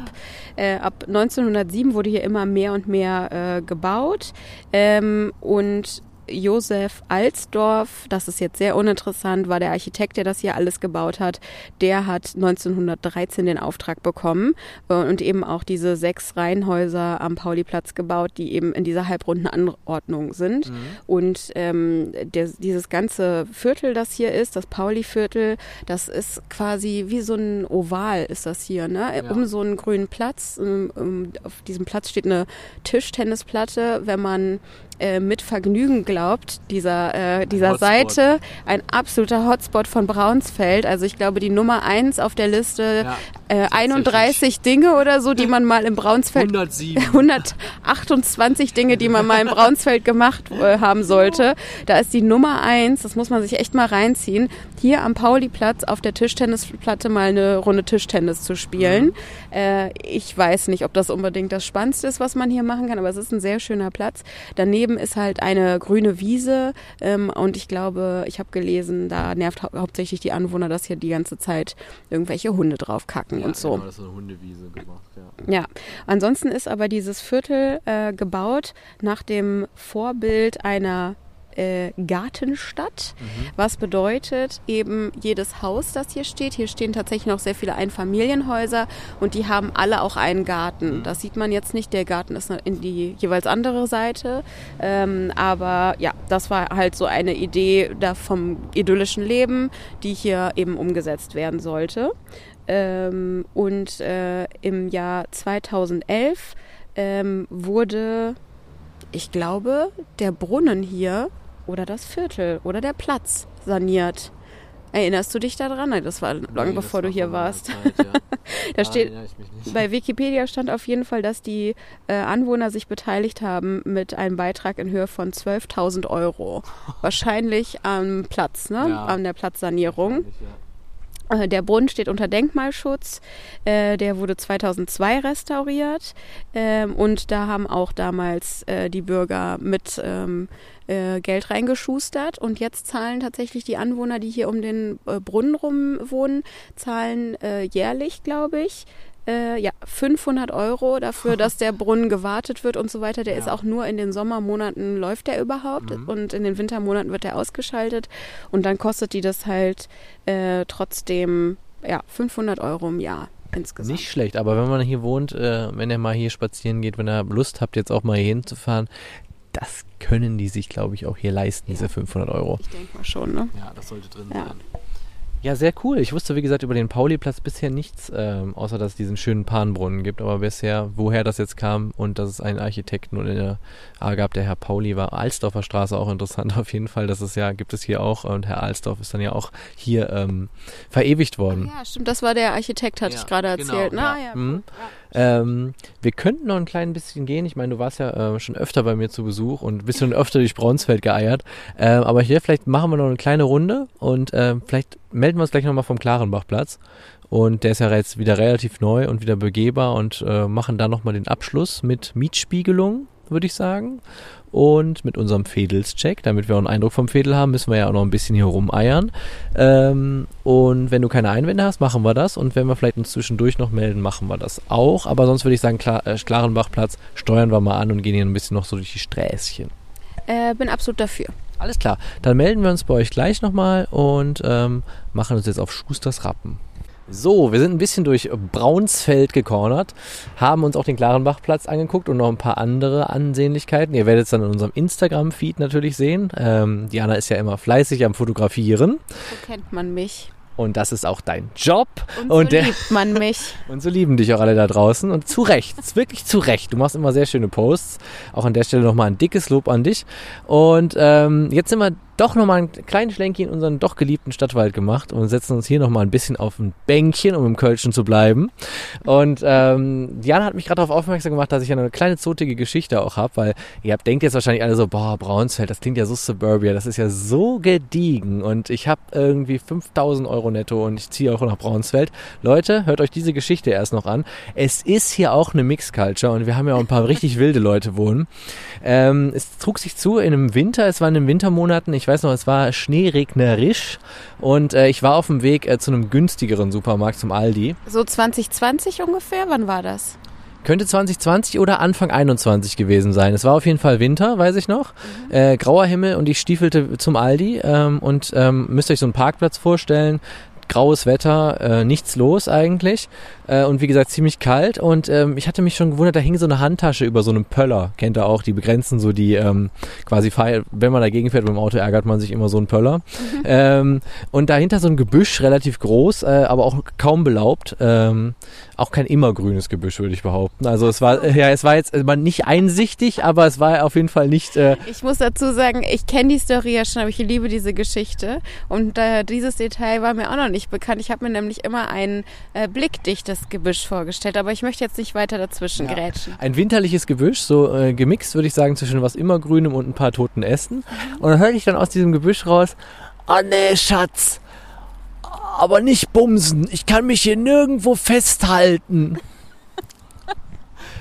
äh, ab 1907 wurde hier immer mehr und mehr äh, gebaut. Ähm, und Josef Alsdorf, das ist jetzt sehr uninteressant, war der Architekt, der das hier alles gebaut hat. Der hat 1913 den Auftrag bekommen äh, und eben auch diese sechs Reihenhäuser am Pauliplatz gebaut, die eben in dieser halbrunden Anordnung sind. Und ähm, der, dieses ganze Viertel, das hier ist, das Pauli-Viertel, das ist quasi wie so ein Oval ist das hier, ne? Ja. Um so einen grünen Platz. Um, um, auf diesem Platz steht eine Tischtennisplatte. Wenn man äh, mit Vergnügen glaubt, dieser, äh, dieser Hotspot. Seite, ein absoluter Hotspot von Braunsfeld. Also ich glaube, die Nummer eins auf der Liste, Ja, äh, 31 Dinge oder so, die man mal im Braunsfeld 107. 128 Dinge, die man mal in Braunsfeld gemacht äh, haben sollte. Da ist die Nummer eins, das muss man sich echt mal reinziehen, hier am Pauliplatz auf der Tischtennisplatte mal eine Runde Tischtennis zu spielen. Äh, ich weiß nicht, ob das unbedingt das Spannendste ist, was man hier machen kann, aber es ist ein sehr schöner Platz. Daneben ist halt eine grüne Wiese ähm, und ich glaube, ich habe gelesen, da nervt hau hauptsächlich die Anwohner, dass hier die ganze Zeit irgendwelche Hunde drauf kacken und so. Genau, das ist eine Hundewiese gemacht, ja. Ja, ansonsten ist aber dieses Viertel äh, gebaut nach dem Vorbild einer äh, Gartenstadt, was bedeutet eben jedes Haus, das hier steht. Hier stehen tatsächlich noch sehr viele Einfamilienhäuser und die haben alle auch einen Garten. Das sieht man jetzt nicht. Der Garten ist in die jeweils andere Seite. Ähm, aber ja, das war halt so eine Idee da vom idyllischen Leben, die hier eben umgesetzt werden sollte. Ähm, und äh, im Jahr 2011 ähm, wurde, ich glaube, der Brunnen hier oder das Viertel oder der Platz saniert. Erinnerst du dich daran? Nein, das war lange bevor du hier warst. Da steht, bei Wikipedia stand auf jeden Fall, dass die äh, Anwohner sich beteiligt haben mit einem Beitrag in Höhe von 12.000 Euro. Wahrscheinlich am Platz, ne? Ja. An der Platzsanierung. Äh, Der Brunnen steht unter Denkmalschutz. Äh, Der wurde 2002 restauriert. Ähm, Und da haben auch damals äh, die Bürger mit ähm, äh, Geld reingeschustert. Und jetzt zahlen tatsächlich die Anwohner, die hier um den äh, Brunnen rum wohnen, zahlen äh, jährlich, glaube ich, äh, ja, 500 Euro dafür, dass der Brunnen gewartet wird und so weiter. Der Ja. ist auch nur in den Sommermonaten läuft der überhaupt und in den Wintermonaten wird er ausgeschaltet und dann kostet die das halt äh, trotzdem ja 500 Euro im Jahr insgesamt. Nicht schlecht, aber wenn man hier wohnt, äh, wenn ihr mal hier spazieren geht, wenn ihr Lust habt, jetzt auch mal hier hinzufahren, das können die sich, glaube ich, auch hier leisten, diese 500 Euro. Ich denke mal schon, ne? Ja, das sollte drin Ja. sein. Ja, sehr cool. Ich wusste, wie gesagt, über den Pauli-Platz bisher nichts, ähm, außer dass es diesen schönen Panbrunnen gibt. Aber bisher, woher das jetzt kam und dass es einen Architekten und in der A gab, der Herr Pauli war. Alsdorfer Straße auch interessant auf jeden Fall. Das ist ja, gibt es hier auch. Und Herr Alsdorf ist dann ja auch hier ähm, verewigt worden. Ja, stimmt, das war der Architekt, hatte Ja, ich gerade genau, erzählt. ja. Na, ja, Mhm. cool. Ähm, wir könnten noch ein klein bisschen gehen. Ich meine, du warst ja äh, schon öfter bei mir zu Besuch und bist schon öfter durch Braunsfeld geeiert. Ähm, aber hier vielleicht machen wir noch eine kleine Runde und ähm, vielleicht melden wir uns gleich nochmal vom Klarenbachplatz. Und der ist ja jetzt wieder relativ neu und wieder begehbar und äh, machen da nochmal den Abschluss mit Mietspiegelung, würde ich sagen. Und mit unserem Fädelscheck, damit wir auch einen Eindruck vom Fädel haben, müssen wir ja auch noch ein bisschen hier rumeiern. Ähm, und wenn du keine Einwände hast, machen wir das. Und wenn wir vielleicht uns zwischendurch noch melden, machen wir das auch. Aber sonst würde ich sagen, Klar, äh, Klarenbachplatz steuern wir mal an und gehen hier ein bisschen noch so durch die Sträßchen. Äh, bin absolut dafür. Alles klar, dann melden wir uns bei euch gleich nochmal und ähm, machen uns jetzt auf Schusters Rappen. So, wir sind ein bisschen durch Braunsfeld gecornert, haben uns auch den Klarenbachplatz angeguckt und noch ein paar andere Ansehnlichkeiten. Ihr werdet es dann in unserem Instagram-Feed natürlich sehen. Ähm, Diana ist ja immer fleißig am Fotografieren So kennt man mich. und das ist auch dein Job. Und, Und so der- liebt man mich. Und so lieben dich auch alle da draußen. Und zu Recht, ist wirklich zu Recht. Du machst immer sehr schöne Posts. Auch an der Stelle nochmal ein dickes Lob an dich. Und ähm, jetzt sind wir doch nochmal einen kleinen Schlenki in unseren doch geliebten Stadtwald gemacht und setzen uns hier nochmal ein bisschen auf ein Bänkchen, um im Kölschen zu bleiben. Und ähm, Diana hat mich gerade darauf aufmerksam gemacht, dass ich eine kleine zotige Geschichte auch habe, weil ihr habt, denkt jetzt wahrscheinlich alle so, boah, Braunsfeld, das klingt ja so suburbia, das ist ja so gediegen und ich habe irgendwie 5000 Euro netto und ich ziehe auch nach Braunsfeld. Leute, hört euch diese Geschichte erst noch an. Es ist hier auch eine Mixculture und wir haben ja auch ein paar richtig wilde Leute wohnen. Ähm, es trug sich zu in einem Winter, es war in den Wintermonaten, ich weiß noch, es war schneeregnerisch und äh, ich war auf dem Weg äh, zu einem günstigeren Supermarkt, zum Aldi. So 2020 ungefähr? Wann war das? Könnte 2020 oder Anfang 21 gewesen sein. Es war auf jeden Fall Winter, weiß ich noch. Äh, grauer Himmel und ich stiefelte zum Aldi ähm, und ähm, müsst euch so einen Parkplatz vorstellen. graues Wetter, äh, nichts los eigentlich. Äh, und wie gesagt, ziemlich kalt. Und ähm, ich hatte mich schon gewundert, da hing so eine Handtasche über so einem Pöller. Kennt ihr auch, die begrenzen so die ähm, quasi, wenn man dagegen fährt mit dem Auto, ärgert man sich immer so einen Pöller. Mhm. Ähm, und dahinter so ein Gebüsch, relativ groß, äh, aber auch kaum belaubt. Ähm, auch kein immergrünes Gebüsch, würde ich behaupten. Also es war, ja, es war jetzt äh, nicht einsichtig, aber es war auf jeden Fall nicht. Äh ich muss dazu sagen, ich kenne die Story ja schon, aber ich liebe diese Geschichte. Und äh, dieses Detail war mir auch noch nicht bekannt. Ich habe mir nämlich immer ein äh, blickdichtes Gebüsch vorgestellt, aber ich möchte jetzt nicht weiter dazwischen ja. grätschen. Ein winterliches Gebüsch, so äh, gemixt, würde ich sagen, zwischen was immergrünem und ein paar toten Ästen. Und dann hörte ich dann aus diesem Gebüsch raus, oh nee, Schatz, aber nicht bumsen. Ich kann mich hier nirgendwo festhalten.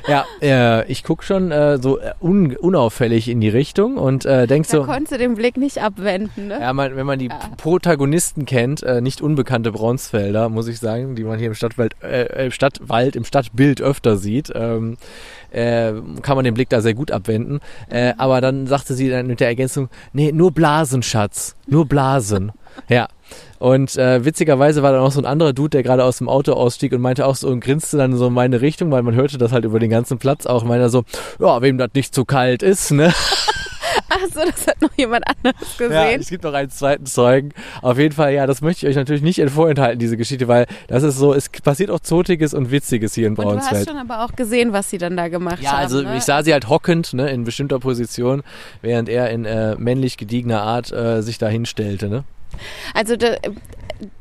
Ja, äh, ich guck schon äh, so äh, un unauffällig in die Richtung und äh, denk so. Konntest du den Blick nicht abwenden, ne? Ja, man, wenn man die ja. Protagonisten kennt, äh, nicht unbekannte Braunsfelder, muss ich sagen, die man hier im Stadtwald, äh, Stadtwald, im Stadtbild öfter sieht, ähm, äh, kann man den Blick da sehr gut abwenden. Äh, aber dann sagte sie dann mit der Ergänzung, nee, nur Blasen, Schatz, nur Blasen. ja. Und äh, witzigerweise war da noch so ein anderer Dude, der gerade aus dem Auto ausstieg und meinte auch so und grinste dann so in meine Richtung, weil man hörte das halt über den ganzen Platz auch. Meiner so, ja, wem das nicht zu kalt ist, ne? Ach so, das hat noch jemand anderes gesehen. Ja, es gibt noch einen zweiten Zeugen. Auf jeden Fall, ja, das möchte ich euch natürlich nicht vorenthalten, diese Geschichte, weil das ist so, es passiert auch Zotiges und Witziges hier in Braunsfeld. Und du hast schon aber auch gesehen, was sie dann da gemacht ja, haben. Ja, also ne? ich sah sie halt hockend, ne, in bestimmter Position, während er in äh, männlich gediegener Art äh, sich da hinstellte, ne? Also da,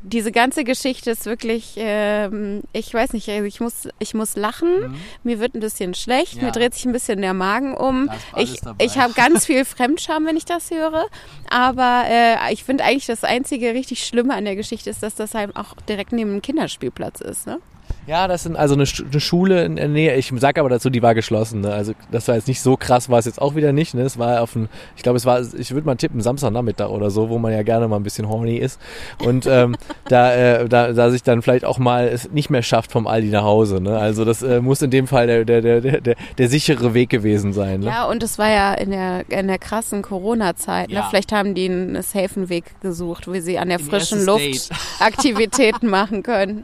diese ganze Geschichte ist wirklich, ähm, ich weiß nicht, also ich muss, ich muss lachen, mhm. mir wird ein bisschen schlecht, ja. mir dreht sich ein bisschen der Magen um. Ich, ich habe ganz viel Fremdscham, wenn ich das höre, aber äh, ich finde eigentlich das einzige richtig Schlimme an der Geschichte ist, dass das halt auch direkt neben dem Kinderspielplatz ist. Ne? Ja, das sind also eine, eine Schule in der Nähe. Ich sag aber dazu, die war geschlossen. Ne? Also das war jetzt nicht so krass, war es jetzt auch wieder nicht. Ne? Es war auf ein, ich glaube, es war, ich würde mal tippen, Samstagnachmittag oder so, wo man ja gerne mal ein bisschen horny ist. Und ähm, da, äh, da, da sich dann vielleicht auch mal es nicht mehr schafft vom Aldi nach Hause. Ne? Also das äh, muss in dem Fall der, der, der, der, der sichere Weg gewesen sein. Ne? Ja, und es war ja in der, in der krassen Corona-Zeit. Ne? Ja. Vielleicht haben die einen safen Weg gesucht, wie sie an der frischen Luft Aktivitäten machen können.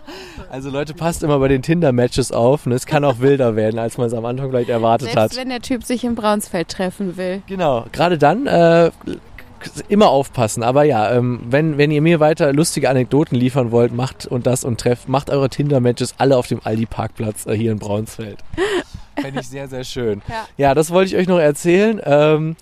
Also Leute, passt immer bei den Tinder-Matches auf. Ne? Es kann auch wilder werden, als man es am Anfang vielleicht erwartet Selbst hat. wenn der Typ sich in Braunsfeld treffen will. Genau, gerade dann äh, immer aufpassen. Aber ja, ähm, wenn, wenn ihr mir weiter lustige Anekdoten liefern wollt, macht und das und trefft, macht eure Tinder-Matches alle auf dem Aldi-Parkplatz äh, hier in Braunsfeld. Fände ich sehr, sehr schön. Ja. ja, das wollte ich euch noch erzählen. Ähm,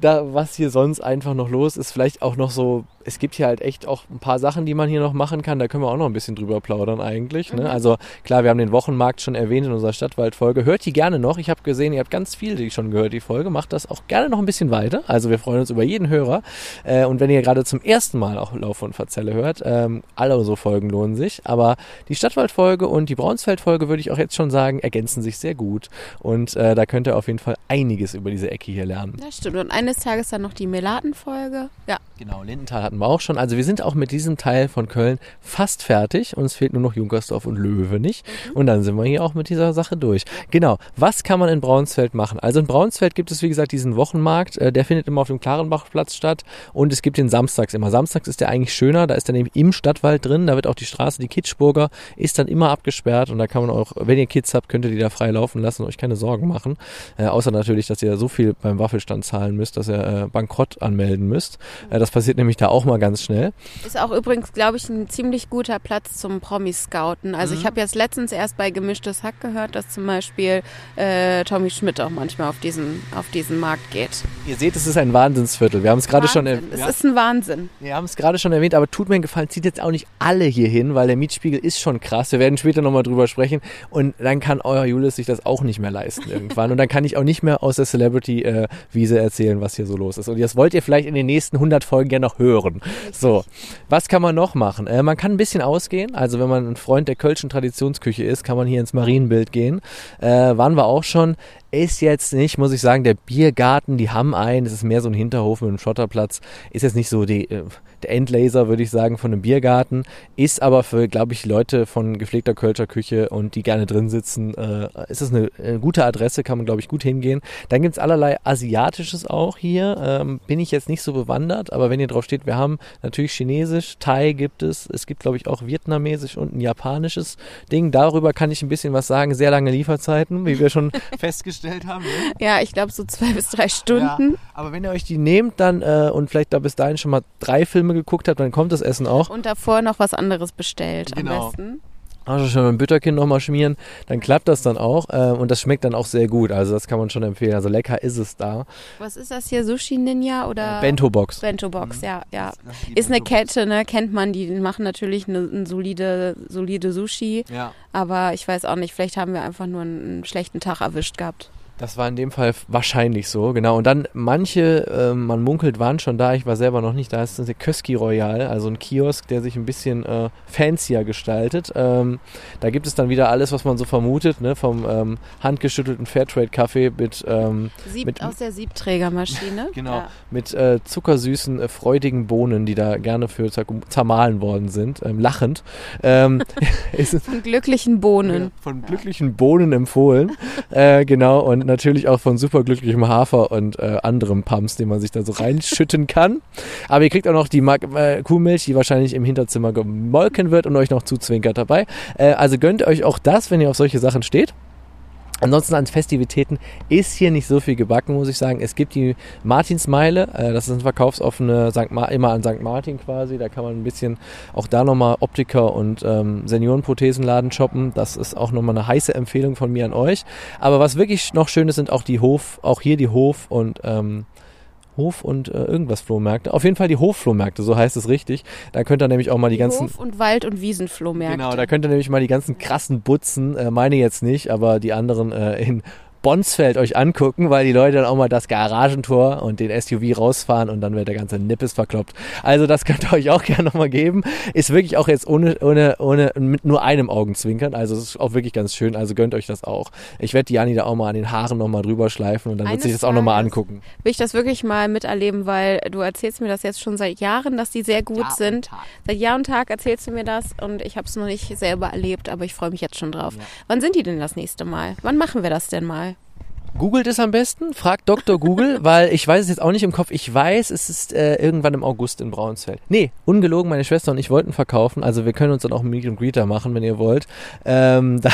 da, was hier sonst einfach noch los ist, vielleicht auch noch so es gibt hier halt echt auch ein paar Sachen, die man hier noch machen kann. Da können wir auch noch ein bisschen drüber plaudern eigentlich. Ne? Mhm. Also klar, wir haben den Wochenmarkt schon erwähnt in unserer Stadtwaldfolge. Hört die gerne noch. Ich habe gesehen, ihr habt ganz viel die schon gehört, die Folge. Macht das auch gerne noch ein bisschen weiter. Also wir freuen uns über jeden Hörer. Äh, und wenn ihr gerade zum ersten Mal auch Lauf und Verzelle hört, ähm, alle unsere Folgen lohnen sich. Aber die Stadtwaldfolge und die Braunsfeldfolge würde ich auch jetzt schon sagen, ergänzen sich sehr gut. Und äh, da könnt ihr auf jeden Fall einiges über diese Ecke hier lernen. Das stimmt. Und eines Tages dann noch die Melatenfolge. Ja. Genau, Lindenthal hatten wir auch schon. Also wir sind auch mit diesem Teil von Köln fast fertig. Uns fehlt nur noch Junkersdorf und Löwe nicht. Mhm. Und dann sind wir hier auch mit dieser Sache durch. Genau, was kann man in Braunsfeld machen? Also in Braunsfeld gibt es, wie gesagt, diesen Wochenmarkt. Äh, der findet immer auf dem Klarenbachplatz statt. Und es gibt den samstags immer. Samstags ist der eigentlich schöner. Da ist der nämlich im Stadtwald drin. Da wird auch die Straße, die Kitschburger, ist dann immer abgesperrt. Und da kann man auch, wenn ihr Kids habt, könnt ihr die da frei laufen lassen und euch keine Sorgen machen. Äh, außer natürlich, dass ihr so viel beim Waffelstand zahlen müsst, dass ihr äh, Bankrott anmelden müsst. Äh, das passiert nämlich da auch mal ganz schnell. Ist auch übrigens, glaube ich, ein ziemlich guter Platz zum Promi-Scouten. Also mhm. ich habe jetzt letztens erst bei Gemischtes Hack gehört, dass zum Beispiel äh, Tommy Schmidt auch manchmal auf diesen, auf diesen Markt geht. Ihr seht, es ist ein Wahnsinnsviertel. Wir haben es gerade schon erwähnt. Es ist ein Wahnsinn. Wir haben es gerade schon erwähnt, aber tut mir einen Gefallen, zieht jetzt auch nicht alle hier hin, weil der Mietspiegel ist schon krass. Wir werden später nochmal drüber sprechen. Und dann kann euer Julius sich das auch nicht mehr leisten irgendwann. Und dann kann ich auch nicht mehr aus der Celebrity-Wiese äh, erzählen, was hier so los ist. Und das wollt ihr vielleicht in den nächsten 100 Folgen ja noch hören. So, was kann man noch machen? Äh, man kann ein bisschen ausgehen. Also wenn man ein Freund der Kölschen Traditionsküche ist, kann man hier ins Marienbild gehen. Äh, waren wir auch schon. Ist jetzt nicht, muss ich sagen, der Biergarten, die haben einen, es ist mehr so ein Hinterhof mit einem Schotterplatz, ist jetzt nicht so die, äh, der Endlaser, würde ich sagen, von einem Biergarten, ist aber für, glaube ich, Leute von gepflegter Kölscher Küche und die gerne drin sitzen, äh, ist es eine, eine, gute Adresse, kann man, glaube ich, gut hingehen. Dann gibt's allerlei Asiatisches auch hier, ähm, bin ich jetzt nicht so bewandert, aber wenn ihr drauf steht, wir haben natürlich Chinesisch, Thai gibt es, es gibt, glaube ich, auch Vietnamesisch und ein japanisches Ding. Darüber kann ich ein bisschen was sagen, sehr lange Lieferzeiten, wie wir schon festgestellt haben. Ne? Ja, ich glaube so zwei bis drei Stunden. Ja, aber wenn ihr euch die nehmt dann äh, und vielleicht da bis dahin schon mal drei Filme geguckt habt, dann kommt das Essen auch. Und davor noch was anderes bestellt genau. am besten also schon ein Bütterchen nochmal schmieren, dann klappt das dann auch äh, und das schmeckt dann auch sehr gut. Also das kann man schon empfehlen. Also lecker ist es da. Was ist das hier? Sushi Ninja oder? Bento Box. Bento Box, mhm. ja, ja. Ist eine Kette, ne? Kennt man, die machen natürlich eine, eine solide, solide Sushi. Ja. Aber ich weiß auch nicht, vielleicht haben wir einfach nur einen, einen schlechten Tag erwischt gehabt. Das war in dem Fall wahrscheinlich so, genau. Und dann manche, äh, man munkelt, waren schon da. Ich war selber noch nicht da. Das ist der Köski Royal, also ein Kiosk, der sich ein bisschen äh, fancier gestaltet. Ähm, da gibt es dann wieder alles, was man so vermutet, ne? vom ähm, handgeschüttelten Fairtrade-Kaffee mit, ähm, Sieb, mit aus der Siebträgermaschine. genau, ja. mit äh, zuckersüßen, äh, freudigen Bohnen, die da gerne für zermahlen worden sind, ähm, lachend. Ähm, von glücklichen Bohnen. Von glücklichen Bohnen empfohlen, äh, genau. Und natürlich auch von superglücklichem Hafer und äh, anderem Pumps, den man sich da so reinschütten kann. Aber ihr kriegt auch noch die äh, Kuhmilch, die wahrscheinlich im Hinterzimmer gemolken wird und euch noch zuzwinkert dabei. Äh, also gönnt euch auch das, wenn ihr auf solche Sachen steht. Ansonsten an Festivitäten ist hier nicht so viel gebacken, muss ich sagen. Es gibt die Martinsmeile, äh, das ist ein verkaufsoffene St. immer an St. Martin quasi. Da kann man ein bisschen auch da nochmal Optiker und ähm, Seniorenprothesenladen shoppen. Das ist auch nochmal eine heiße Empfehlung von mir an euch. Aber was wirklich noch schön ist, sind auch die Hof, auch hier die Hof und ähm, Hof- und äh, irgendwas Flohmärkte. Auf jeden Fall die Hofflohmärkte, so heißt es richtig. Da könnt ihr nämlich auch mal die, die ganzen... Hof- und Wald- und Wiesenflohmärkte. Genau, da könnt ihr nämlich mal die ganzen krassen Butzen, äh, meine jetzt nicht, aber die anderen äh, in Bonsfeld euch angucken, weil die Leute dann auch mal das Garagentor und den SUV rausfahren und dann wird der ganze Nippes verkloppt. Also das könnt ihr euch auch gerne nochmal geben. Ist wirklich auch jetzt ohne, ohne, ohne, mit nur einem Augenzwinkern. Also es ist auch wirklich ganz schön. Also gönnt euch das auch. Ich werde die Jani da auch mal an den Haaren nochmal drüber schleifen und dann wird sich das auch nochmal angucken. Will ich das wirklich mal miterleben, weil du erzählst mir das jetzt schon seit Jahren, dass die sehr gut Jahr sind. Seit Jahr und Tag erzählst du mir das und ich habe es noch nicht selber erlebt, aber ich freue mich jetzt schon drauf. Ja. Wann sind die denn das nächste Mal? Wann machen wir das denn mal? Googelt es am besten, fragt Dr. Google, weil ich weiß es jetzt auch nicht im Kopf. Ich weiß, es ist äh, irgendwann im August in Braunsfeld. Nee, ungelogen, meine Schwester und ich wollten verkaufen. Also wir können uns dann auch ein Meet and Greeter machen, wenn ihr wollt. Ähm, da,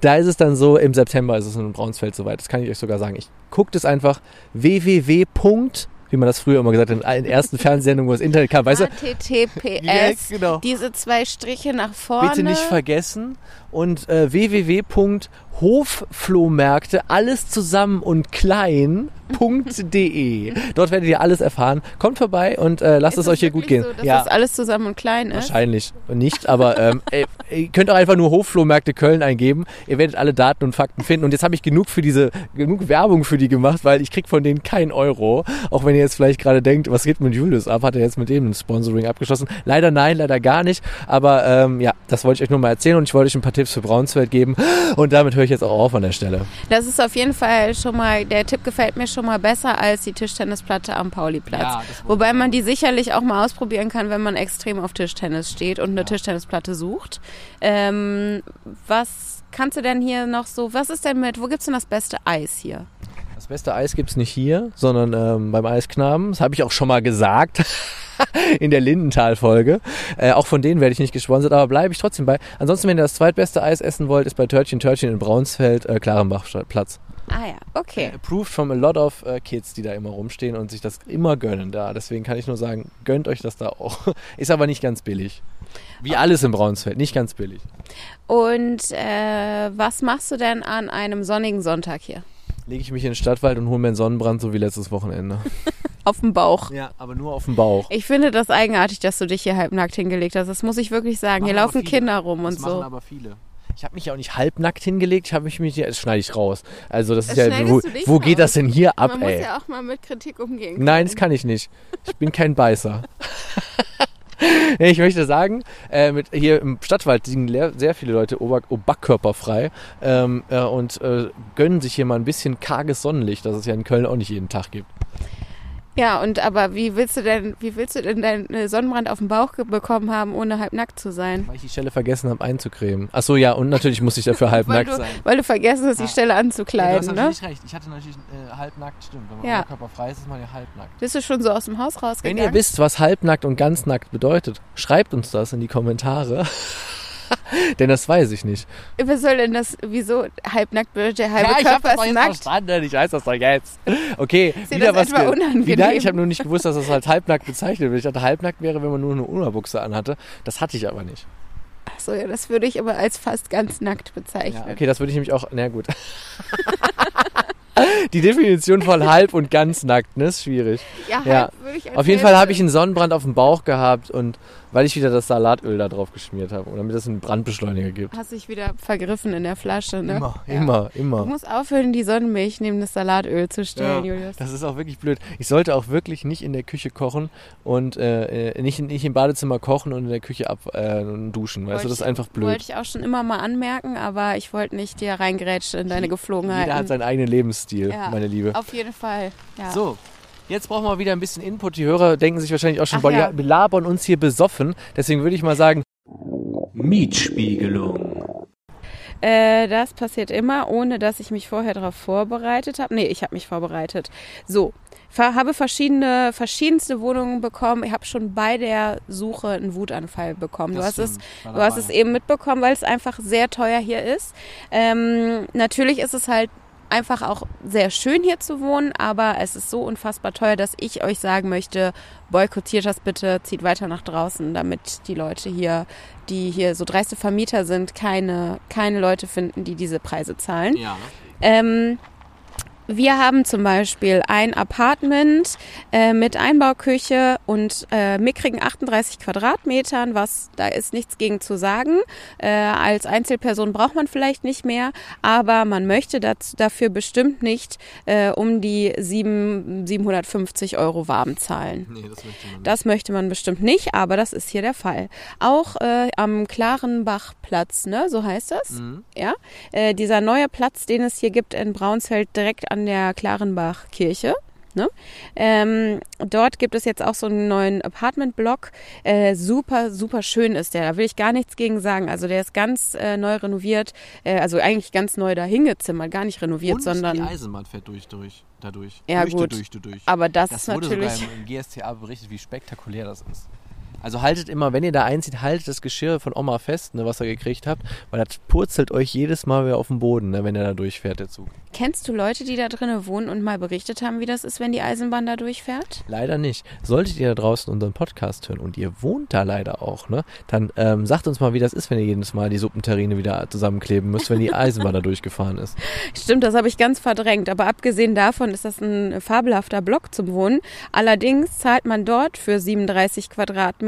da, ist es dann so, im September ist es in Braunsfeld soweit. Das kann ich euch sogar sagen. Ich guckt es einfach www wie man das früher immer gesagt hat, in ersten Fernsehsendungen, wo das Internet kam, weißt du? HTTPS, ja, genau. diese zwei Striche nach vorne. Bitte nicht vergessen. Und äh, www.hofflohmärkte, alles zusammen und klein, www.de. Dort werdet ihr alles erfahren. Kommt vorbei und äh, lasst ist es euch hier gut gehen. So, dass ja. das alles zusammen und klein ist? Wahrscheinlich nicht, aber ähm, ihr könnt auch einfach nur Hofflohmärkte Köln eingeben. Ihr werdet alle Daten und Fakten finden. Und jetzt habe ich genug für diese, genug Werbung für die gemacht, weil ich krieg von denen keinen Euro. Auch wenn ihr jetzt vielleicht gerade denkt, was geht mit Julius ab? Hat er jetzt mit dem ein Sponsoring abgeschlossen? Leider nein, leider gar nicht. Aber ähm, ja, das wollte ich euch nur mal erzählen und ich wollte euch ein paar Tipps für Braunsfeld geben. Und damit höre ich jetzt auch auf an der Stelle. Das ist auf jeden Fall schon mal, der Tipp gefällt mir schon schon mal besser als die Tischtennisplatte am Pauliplatz. Ja, Wobei man die sicherlich auch mal ausprobieren kann, wenn man extrem auf Tischtennis steht und eine ja. Tischtennisplatte sucht. Ähm, was kannst du denn hier noch so, was ist denn mit, wo gibt es denn das beste Eis hier? Beste Eis gibt es nicht hier, sondern ähm, beim Eisknaben. Das habe ich auch schon mal gesagt. in der Lindenthal-Folge. Äh, auch von denen werde ich nicht gesponsert, aber bleibe ich trotzdem bei. Ansonsten, wenn ihr das zweitbeste Eis essen wollt, ist bei Törtchen Törtchen in Braunsfeld äh, Klarenbachplatz. Ah ja, okay. Äh, approved from a lot of uh, kids, die da immer rumstehen und sich das immer gönnen da. Deswegen kann ich nur sagen, gönnt euch das da auch. Ist aber nicht ganz billig. Wie alles im Braunsfeld, nicht ganz billig. Und äh, was machst du denn an einem sonnigen Sonntag hier? Lege ich mich in den Stadtwald und hole mir einen Sonnenbrand, so wie letztes Wochenende. auf dem Bauch. Ja, aber nur auf dem Bauch. Ich finde das eigenartig, dass du dich hier halbnackt hingelegt hast. Das muss ich wirklich sagen. Machen hier laufen Kinder rum das und so. Aber viele. Ich habe mich ja auch nicht halbnackt hingelegt, ich habe mich, das schneide ich raus. Also das, das ist ja, wo, wo geht das denn hier ab, Man ey? muss ja auch mal mit Kritik umgehen. Können. Nein, das kann ich nicht. Ich bin kein Beißer. Ich möchte sagen, äh, mit, hier im Stadtwald liegen sehr viele Leute ober, oberkörperfrei ähm, äh, und äh, gönnen sich hier mal ein bisschen karges Sonnenlicht, das es ja in Köln auch nicht jeden Tag gibt. Ja, und aber wie willst du denn, wie willst du denn deinen Sonnenbrand auf dem Bauch bekommen haben, ohne halb nackt zu sein? Weil ich die Stelle vergessen habe einzucremen. Ach so, ja, und natürlich muss ich dafür halb Weil nackt du, sein. weil du vergessen hast, die Ja. Stelle anzukleiden, ne? recht. Ich hatte natürlich äh, halbnackt, stimmt. Wenn man Ja. oberkörperfrei ist, ist man ja halbnackt. Bist du schon so aus dem Haus Wenn rausgegangen? ihr wisst, was halbnackt und ganz nackt bedeutet, schreibt uns das in die Kommentare. Denn das weiß ich nicht. Was soll denn das, wieso halbnackt bedeutet der halbe Körper ist nackt? verstanden. Ich weiß das doch jetzt. Okay, Ist wieder das was. etwa ge- unangenehm? Wieder, ich habe nur nicht gewusst, dass das als halbnackt bezeichnet wird. Ich dachte, halbnackt wäre, wenn man nur eine Unterbuchse anhatte. Das hatte ich aber nicht. Achso, ja, das würde ich aber als fast ganz nackt bezeichnen. Ja, okay, das würde ich nämlich auch. Na gut. Die Definition von halb und ganz nackt, ne, ist schwierig. Ja, Ja. halb würde ich als Auf jeden Fall habe ich einen Sonnenbrand auf dem Bauch gehabt und weil ich wieder das Salatöl da drauf geschmiert habe und damit es einen Brandbeschleuniger gibt. Hast dich wieder vergriffen in der Flasche, ne? Immer, Ja. immer, Du immer. musst aufhören, die Sonnenmilch neben das Salatöl zu stellen, Ja, Julius. Das ist auch wirklich blöd. Ich sollte auch wirklich nicht in der Küche kochen und äh, äh, nicht, nicht im Badezimmer kochen und in der Küche ab äh, duschen. Weißt du, das ist einfach Wollte blöd. ich auch schon immer mal anmerken, aber ich wollte nicht dir reingerätschen in deine Geflogenheiten. Jeder hat seinen eigenen Lebensstil, Ja. meine Liebe. Auf jeden Fall, ja. So, jetzt brauchen wir wieder ein bisschen Input. Die Hörer denken sich wahrscheinlich auch schon, Ach boah, ja. die belabern uns hier besoffen. Deswegen würde ich mal sagen, Mietspiegelung. Äh, das passiert immer, ohne dass ich mich vorher darauf vorbereitet habe. Nee, ich habe mich vorbereitet. So, ver habe verschiedene, verschiedenste Wohnungen bekommen. Ich habe schon bei der Suche einen Wutanfall bekommen. Du Das hast es, stimmt, du hast es eben mitbekommen, weil es einfach sehr teuer hier ist. Ähm, natürlich ist es halt einfach auch sehr schön hier zu wohnen, aber es ist so unfassbar teuer, dass ich euch sagen möchte, boykottiert das bitte, zieht weiter nach draußen, damit die Leute hier, die hier so dreiste Vermieter sind, keine, keine Leute finden, die diese Preise zahlen. ja. Ähm, wir haben zum Beispiel ein Apartment äh, mit Einbauküche und äh, mickrigen 38 Quadratmetern, was da ist nichts gegen zu sagen. Äh, als Einzelperson braucht man vielleicht nicht mehr, aber man möchte dazu, dafür bestimmt nicht äh, um die sieben, 750 Euro warm zahlen. Nee, das möchte man nicht. Das möchte man bestimmt nicht, aber das ist hier der Fall. Auch äh, am Klarenbachplatz, ne, so heißt das. Mhm. Ja, äh, dieser neue Platz, den es hier gibt in Braunsfeld, direkt an der Klarenbach-Kirche. Ne? Ähm, dort gibt es jetzt auch so einen neuen Apartment-Block. Äh, super, super schön ist der. Da will ich gar nichts gegen sagen. Also der ist ganz äh, neu renoviert. Äh, also eigentlich ganz neu dahingezimmert. Gar nicht renoviert, Und sondern. die Eisenbahn fährt durch, durch, dadurch. Ja, durch, gut. Durch, durch, durch. aber das, Das ist wurde natürlich. sogar im, im GSTA berichtet, wie spektakulär das ist. Also haltet immer, wenn ihr da einzieht, haltet das Geschirr von Oma fest, ne, was ihr gekriegt habt, weil das purzelt euch jedes Mal wieder auf den Boden, ne, wenn ihr da durchfährt, der Zug. Kennst du Leute, die da drinnen wohnen und mal berichtet haben, wie das ist, wenn die Eisenbahn da durchfährt? Leider nicht. Solltet ihr da draußen unseren Podcast hören und ihr wohnt da leider auch, ne, dann ähm, sagt uns mal, wie das ist, wenn ihr jedes Mal die Suppenterrine wieder zusammenkleben müsst, wenn die Eisenbahn da durchgefahren ist. Stimmt, das habe ich ganz verdrängt. Aber abgesehen davon ist das ein fabelhafter Block zum Wohnen. Allerdings zahlt man dort für 37 Quadratmeter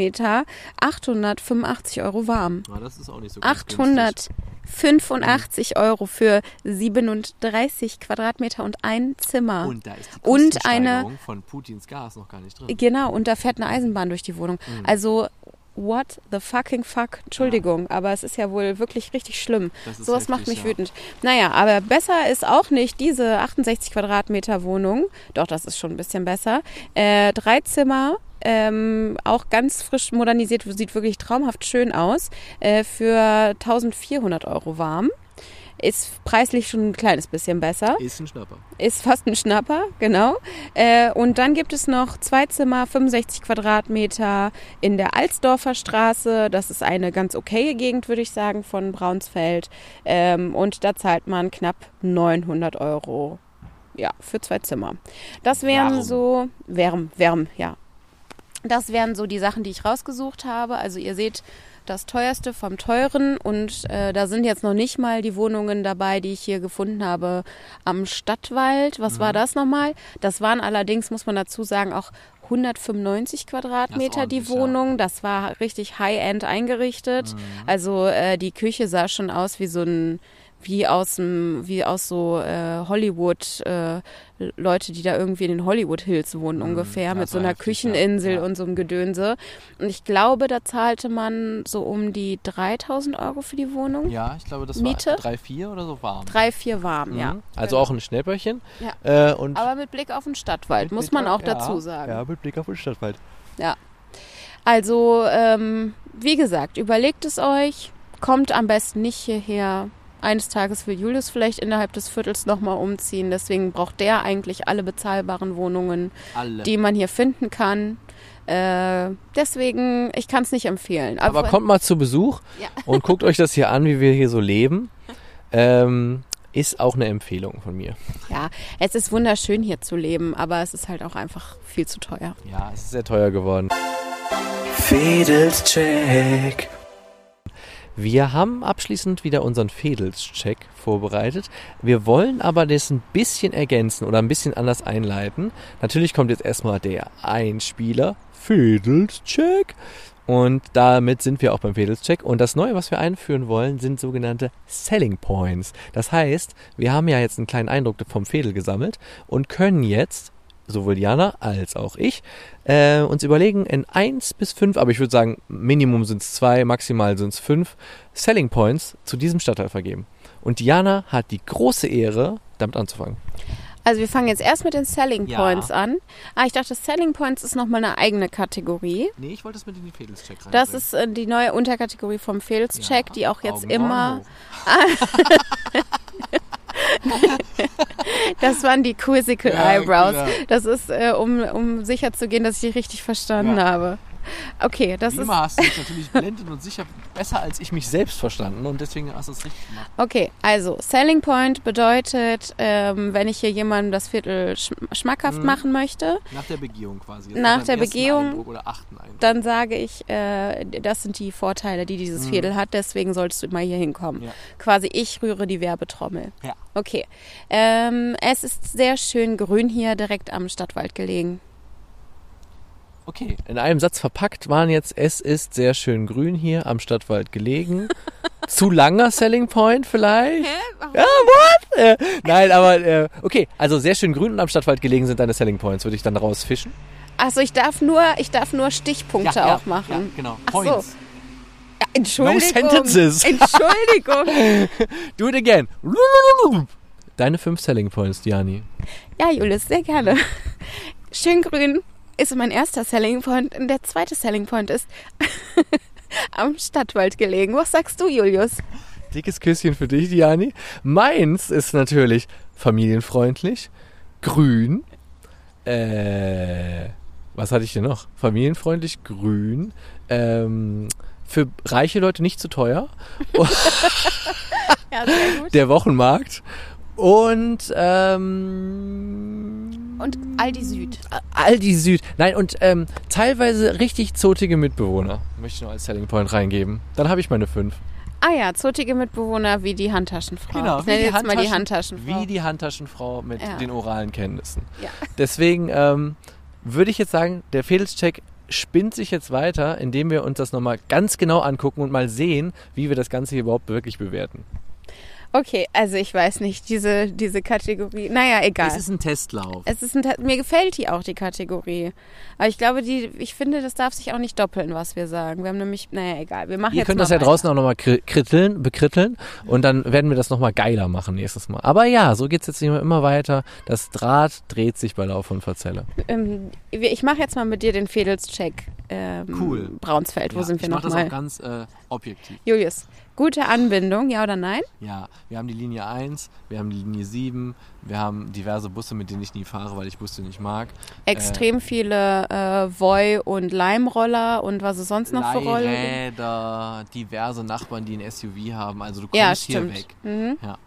885 Euro warm. Ja, das ist auch nicht so 885 Euro für 37 Quadratmeter und ein Zimmer. Und da ist die Und eine- von Putins Gas noch gar nicht drin. Genau, und da fährt eine Eisenbahn durch die Wohnung. Mhm. Also, what the fucking fuck? Entschuldigung, aber es ist ja wohl wirklich richtig schlimm. Sowas macht mich ja. wütend. Naja, aber besser ist auch nicht diese 68 Quadratmeter Wohnung. Doch, das ist schon ein bisschen besser. Äh, drei Zimmer. Ähm, auch ganz frisch modernisiert, sieht wirklich traumhaft schön aus. Äh, für 1400 Euro warm. Ist preislich schon ein kleines bisschen besser. Ist ein Schnapper. Ist fast ein Schnapper, genau. Äh, und dann gibt es noch zwei Zimmer, 65 Quadratmeter in der Alsdorfer Straße. Das ist eine ganz okaye Gegend, würde ich sagen, von Braunsfeld. Ähm, und da zahlt man knapp 900 Euro. Ja, für zwei Zimmer. Das wären Warum? so, wärm, wärm, ja. Das wären so die Sachen, die ich rausgesucht habe. Also ihr seht das teuerste vom teuren und äh, da sind jetzt noch nicht mal die Wohnungen dabei, die ich hier gefunden habe am Stadtwald. Was Mhm. war das nochmal? Das waren allerdings, muss man dazu sagen, auch 195 Quadratmeter die ordentlich, ja. Wohnung. Das war richtig high-end eingerichtet. Mhm. Also äh, die Küche sah schon aus wie so ein wie aus dem, wie aus so äh, Hollywood, äh, Leute, die da irgendwie in den Hollywood Hills wohnen ungefähr, ja, mit so einer heftig, Kücheninsel ja, ja. und so einem Gedönse. Und ich glaube, da zahlte man so um die 3000 Euro für die Wohnung. Ja, ich glaube, das Miete? war drei, vier oder so warm. Drei, vier warm, ja. Mhm. Also Genau. auch ein Schnäpperchen. Ja. Äh, und Aber mit Blick auf den Stadtwald, muss man auch dazu ja, sagen. Ja, mit Blick auf den Stadtwald. Also, ähm, wie gesagt, überlegt es euch, kommt am besten nicht hierher. Eines Tages will Julius vielleicht innerhalb des Viertels nochmal umziehen. Deswegen braucht der eigentlich alle bezahlbaren Wohnungen, Alle. die man hier finden kann. Äh, deswegen, ich kann es nicht empfehlen. Aber kommt mal zu Besuch Ja. und guckt euch das hier an, wie wir hier so leben. Ähm, ist auch eine Empfehlung von mir. Ja, es ist wunderschön hier zu leben, aber es ist halt auch einfach viel zu teuer. Ja, es ist sehr teuer geworden. Fedelscheck. Wir haben abschließend wieder unseren Fedels-Check vorbereitet. Wir wollen aber das ein bisschen ergänzen oder ein bisschen anders einleiten. Natürlich kommt jetzt erstmal der Einspieler Fedels-Check. Und damit sind wir auch beim Fedels-Check. Und das Neue, was wir einführen wollen, sind sogenannte Selling Points. Das heißt, wir haben ja jetzt einen kleinen Eindruck vom Fedel gesammelt und können jetzt sowohl Jana als auch ich, äh, uns überlegen, in 1 bis 5, aber ich würde sagen, Minimum sind es 2, maximal sind es 5 Selling Points zu diesem Stadtteil vergeben. Und Jana hat die große Ehre, damit anzufangen. Also wir fangen jetzt erst mit den Selling Ja. Points an. Ah, ich dachte, Selling Points ist nochmal eine eigene Kategorie. Nee, ich wollte es mit in die Fädelscheck rein. Das ist äh, die neue Unterkategorie vom Fails-Check, die auch jetzt immer. Das waren die Quizzical Ja, Eyebrows. ja. Das ist, äh, um, um sicher zu gehen, dass ich die richtig verstanden Ja. habe. Okay, das Wie ist. immer hast du dich natürlich blendend und sicher besser als ich mich selbst verstanden und deswegen hast du es richtig gemacht. Okay, also Selling Point bedeutet, ähm, wenn ich hier jemandem das Viertel schm schmackhaft Mhm. machen möchte, Nach der Begehung quasi. Nach beim der ersten Begehung, oder achten dann sage ich, äh, das sind die Vorteile, die dieses Mhm. Viertel hat, deswegen solltest du mal hier hinkommen. Ja. Quasi ich rühre die Werbetrommel. Ja. Okay. Ähm, es ist sehr schön grün hier, direkt am Stadtwald gelegen. Okay, in einem Satz verpackt waren jetzt, es ist sehr schön grün hier am Stadtwald gelegen. Zu langer Selling Point vielleicht? Ja, what? Äh, nein, aber äh, okay, also sehr schön grün und am Stadtwald gelegen sind deine Selling Points. Würde ich dann daraus fischen? Achso, ich darf nur, ich darf nur Stichpunkte auch machen. Ja, genau. Ach so. Points. Ja, Entschuldigung. sentences. Entschuldigung. Do it again. Deine fünf Selling Points, Diani. Ja, Julius, sehr gerne. Schön grün ist mein erster Selling Point und der zweite Selling Point ist am Stadtwald gelegen. Was sagst du, Julius? Dickes Küsschen für dich, Diani. Meins ist natürlich familienfreundlich, grün. Äh, was hatte ich denn noch? Familienfreundlich, grün. Ähm, für reiche Leute nicht zu teuer. Ja. Der Wochenmarkt. Und ähm, Und Aldi Süd. Aldi Süd. Nein, und ähm, teilweise richtig zotige Mitbewohner. Möchte ich noch als Selling Point reingeben. Dann habe ich meine fünf. Ah ja, zotige Mitbewohner wie die Handtaschenfrau. Genau, ich wie nenne die, jetzt mal die Handtaschen, Handtaschenfrau. wie die Handtaschenfrau mit Ja. den oralen Kenntnissen. Ja. Deswegen ähm, würde ich jetzt sagen, der Fedelscheck spinnt sich jetzt weiter, indem wir uns das nochmal ganz genau angucken und mal sehen, wie wir das Ganze hier überhaupt wirklich bewerten. Okay, also ich weiß nicht, diese, diese Kategorie. Naja, egal. Es ist ein Testlauf. Es ist ein, Ta- mir gefällt die auch, die Kategorie. Aber ich glaube, die, ich finde, das darf sich auch nicht doppeln, was wir sagen. Wir haben nämlich, naja, egal. Wir machen Ihr jetzt könnt mal das ja weiter. draußen auch nochmal kritteln, bekritteln und dann werden wir das nochmal geiler machen nächstes Mal. Aber ja, so geht's jetzt immer, immer weiter. Das Draht dreht sich bei Lauf und Verzelle. Ähm, ich mache jetzt mal mit dir den Fedelscheck. Ähm, Cool. Braunsfeld, wo Ja, sind wir ich mach das nochmal? auch ganz äh, objektiv. Julius, gute Anbindung, ja oder nein? Ja, wir haben die Linie 1, wir haben die Linie 7, wir haben diverse Busse, mit denen ich nie fahre, weil ich Busse nicht mag. Extrem viele äh, Voi- und Leimroller und was es sonst noch für Rollen gibt. Leihräder, diverse Nachbarn, die ein SUV haben. Also du kommst Ja, hier weg. Mhm. Ja.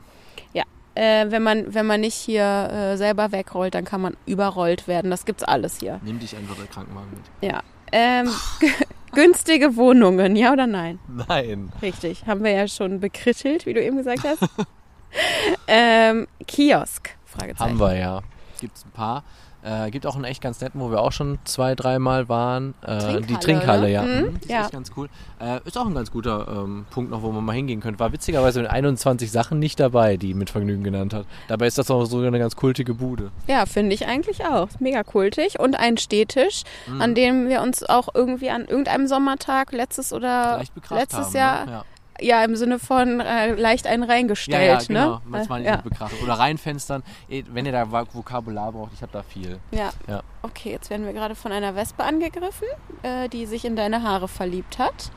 Ja. Äh, wenn, man, wenn man nicht hier äh, selber wegrollt, dann kann man überrollt werden. Das gibt's alles hier. Nimm dich einfach der Krankenwagen mit. Ja. Ähm, günstige Wohnungen, ja oder nein? Nein. Richtig. Haben wir ja schon bekrittelt, wie du eben gesagt hast. ähm, Kiosk? Fragezeichen. Haben wir ja. Gibt es ein paar. Äh, gibt auch einen echt ganz netten, wo wir auch schon zwei, dreimal waren. Äh, Trinkhalle, die Trinkhalle, ja. Mhm, Mhm, ist ja. echt ganz cool. Äh, ist auch ein ganz guter ähm, Punkt noch, wo man mal hingehen könnte. War witzigerweise mit 21 Sachen nicht dabei, die mit Vergnügen genannt hat. Dabei ist das auch so eine ganz kultige Bude. Ja, finde ich eigentlich auch. Ist Mega kultig. Und ein Stehtisch, Mhm. an dem wir uns auch irgendwie an irgendeinem Sommertag letztes oder letztes haben, Jahr, Ne? Ja. Ja, im Sinne von äh, leicht einen Ja, reingestellt. ja, genau. ne? Manchmal nicht ja. bekrachtet. Oder reinfenstern. Eh, Wenn ihr da Vok- Vokabular braucht, ich habe da viel. ja. Ja. Okay, jetzt werden wir gerade von einer Wespe angegriffen, äh, die sich in deine Haare verliebt hat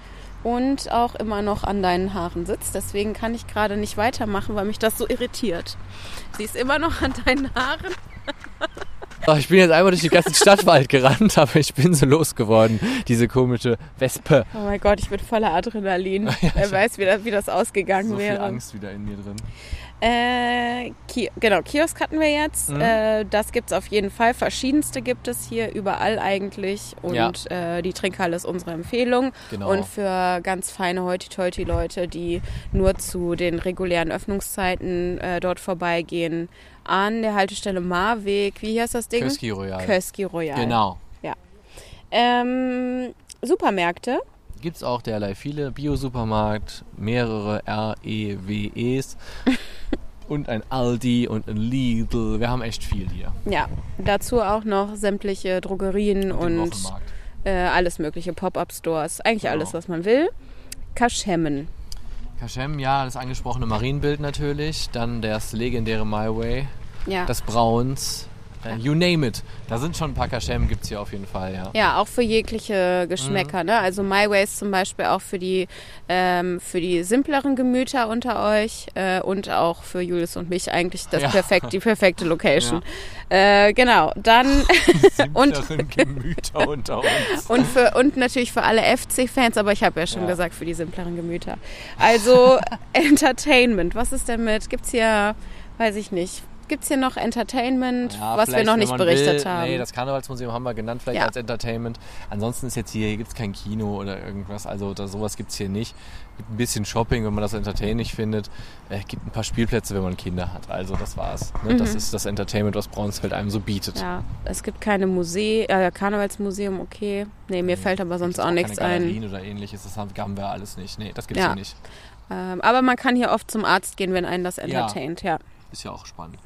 und auch immer noch an deinen Haaren sitzt. Deswegen kann ich gerade nicht weitermachen, weil mich das so irritiert. Sie ist immer noch an deinen Haaren. Oh, ich bin jetzt einmal durch den ganzen Stadtwald gerannt, aber ich bin so losgeworden. Diese komische Wespe. Oh mein Gott, ich bin voller Adrenalin. Wer weiß, wie das, wie das ausgegangen So viel wäre. Angst wieder in mir drin. Äh, Ki genau, Kiosk hatten wir jetzt. Mhm. Äh, das gibt es auf jeden Fall. Verschiedenste gibt es hier überall eigentlich. Und äh, die Trinkhalle ist unsere Empfehlung. Genau. Und für ganz feine Hoity-Toity-Leute, die nur zu den regulären Öffnungszeiten äh, dort vorbeigehen, an der Haltestelle Marweg, wie heißt das Ding? Köski Royal. Köski Royal. Genau. Ähm, Supermärkte. Gibt es auch derlei viele. Bio-Supermarkt, mehrere REWEs und ein Aldi und ein Lidl. Wir haben echt viel hier. Ja, dazu auch noch sämtliche Drogerien und Wochenmarkt. äh, alles mögliche, Pop-Up-Stores, eigentlich Genau. alles, was man will. Kaschemmen. Kaschem, ja, das angesprochene Marienbild natürlich. Dann das legendäre My Way, Ja. das Brauns. Äh, you name it. Da sind schon ein paar Kaschem, gibt es hier auf jeden Fall, ja. Ja, auch für jegliche Geschmäcker. Mhm. Ne? Also My Way ist zum Beispiel auch für die, ähm, für die simpleren Gemüter unter euch äh, und auch für Julius und mich eigentlich das Ja. perfekt, die perfekte Location. Äh, genau, dann und, Gemüter unter uns. und, für, und natürlich für alle FC-Fans, aber ich habe ja schon Ja. gesagt, für die simpleren Gemüter. Also Entertainment, was ist denn mit? Gibt's hier, weiß ich nicht, gibt's hier noch Entertainment, Ja, was wir noch nicht berichtet will, haben? Nee, das Karnevalsmuseum haben wir genannt, vielleicht Ja. als Entertainment. Ansonsten ist jetzt hier, hier gibt es kein Kino oder irgendwas, also da, sowas gibt es hier nicht. Gibt ein bisschen Shopping, wenn man das entertaining findet. Es gibt ein paar Spielplätze, wenn man Kinder hat. Also das war's. Ne? Das ist das Entertainment, was Braunsfeld einem so bietet. Mhm. Ja, es gibt keine Museen, äh, Karnevalsmuseum, okay. Nee, mir fällt aber sonst Gibt's auch nichts keine ein. Galerien oder ähnliches, das haben wir alles nicht. Nee, das gibt's Ja. hier nicht. Ähm, aber man kann hier oft zum Arzt gehen, wenn einen das entertaint, ja. Ist ja auch spannend.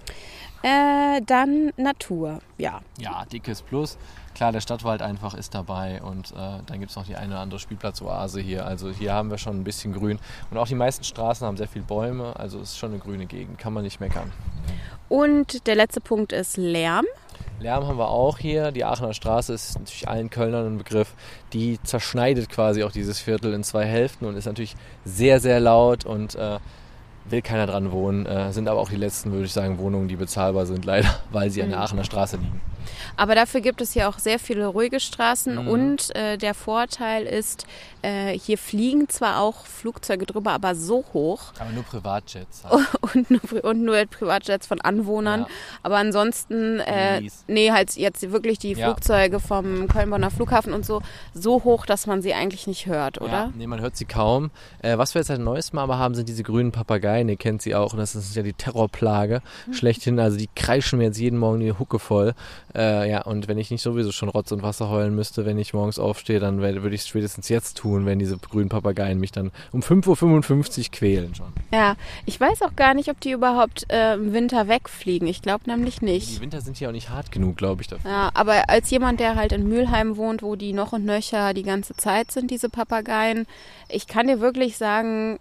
Äh, dann Natur, ja. Ja, dickes Plus. Klar, der Stadtwald einfach ist dabei und äh, dann gibt es noch die eine oder andere Spielplatzoase hier. Also hier haben wir schon ein bisschen Grün. Und auch die meisten Straßen haben sehr viele Bäume, also es ist schon eine grüne Gegend, kann man nicht meckern. Und der letzte Punkt ist Lärm. Lärm haben wir auch hier. Die Aachener Straße ist natürlich allen Kölnern ein Begriff. Die zerschneidet quasi auch dieses Viertel in zwei Hälften und ist natürlich sehr, sehr laut und äh, will keiner dran wohnen. Äh, sind aber auch die letzten, würde ich sagen, Wohnungen, die bezahlbar sind, leider, weil sie an der Aachener Straße liegen. Aber dafür gibt es hier auch sehr viele ruhige Straßen Mhm. und äh, der Vorteil ist, äh, hier fliegen zwar auch Flugzeuge drüber, aber so hoch Aber nur Privatjets. Halt. und nur, und nur Privatjets von Anwohnern. Ja. Aber ansonsten, äh, nee, halt jetzt wirklich die Ja. Flugzeuge vom Köln-Bonner Flughafen und so, so hoch, dass man sie eigentlich nicht hört, oder? Ja, nee, man hört sie kaum. Äh, was wir jetzt seit neuestem Mal aber haben, sind diese grünen Papageien. Ihr kennt sie auch. Und das ist ja die Terrorplage schlechthin. Also die kreischen mir jetzt jeden Morgen die Hucke voll. Äh, ja, und wenn ich nicht sowieso schon Rotz und Wasser heulen müsste, wenn ich morgens aufstehe, dann würde ich es spätestens jetzt tun, wenn diese grünen Papageien mich dann um 5.55 Uhr quälen schon. Ja, ich weiß auch gar nicht, ob die überhaupt äh, im Winter wegfliegen. Ich glaube nämlich Die nicht. Winter sind hier auch nicht hart genug, glaube ich, dafür. Ja, aber als jemand, der halt in Mülheim wohnt, wo die noch und nöcher die ganze Zeit sind, diese Papageien, ich kann dir wirklich sagen,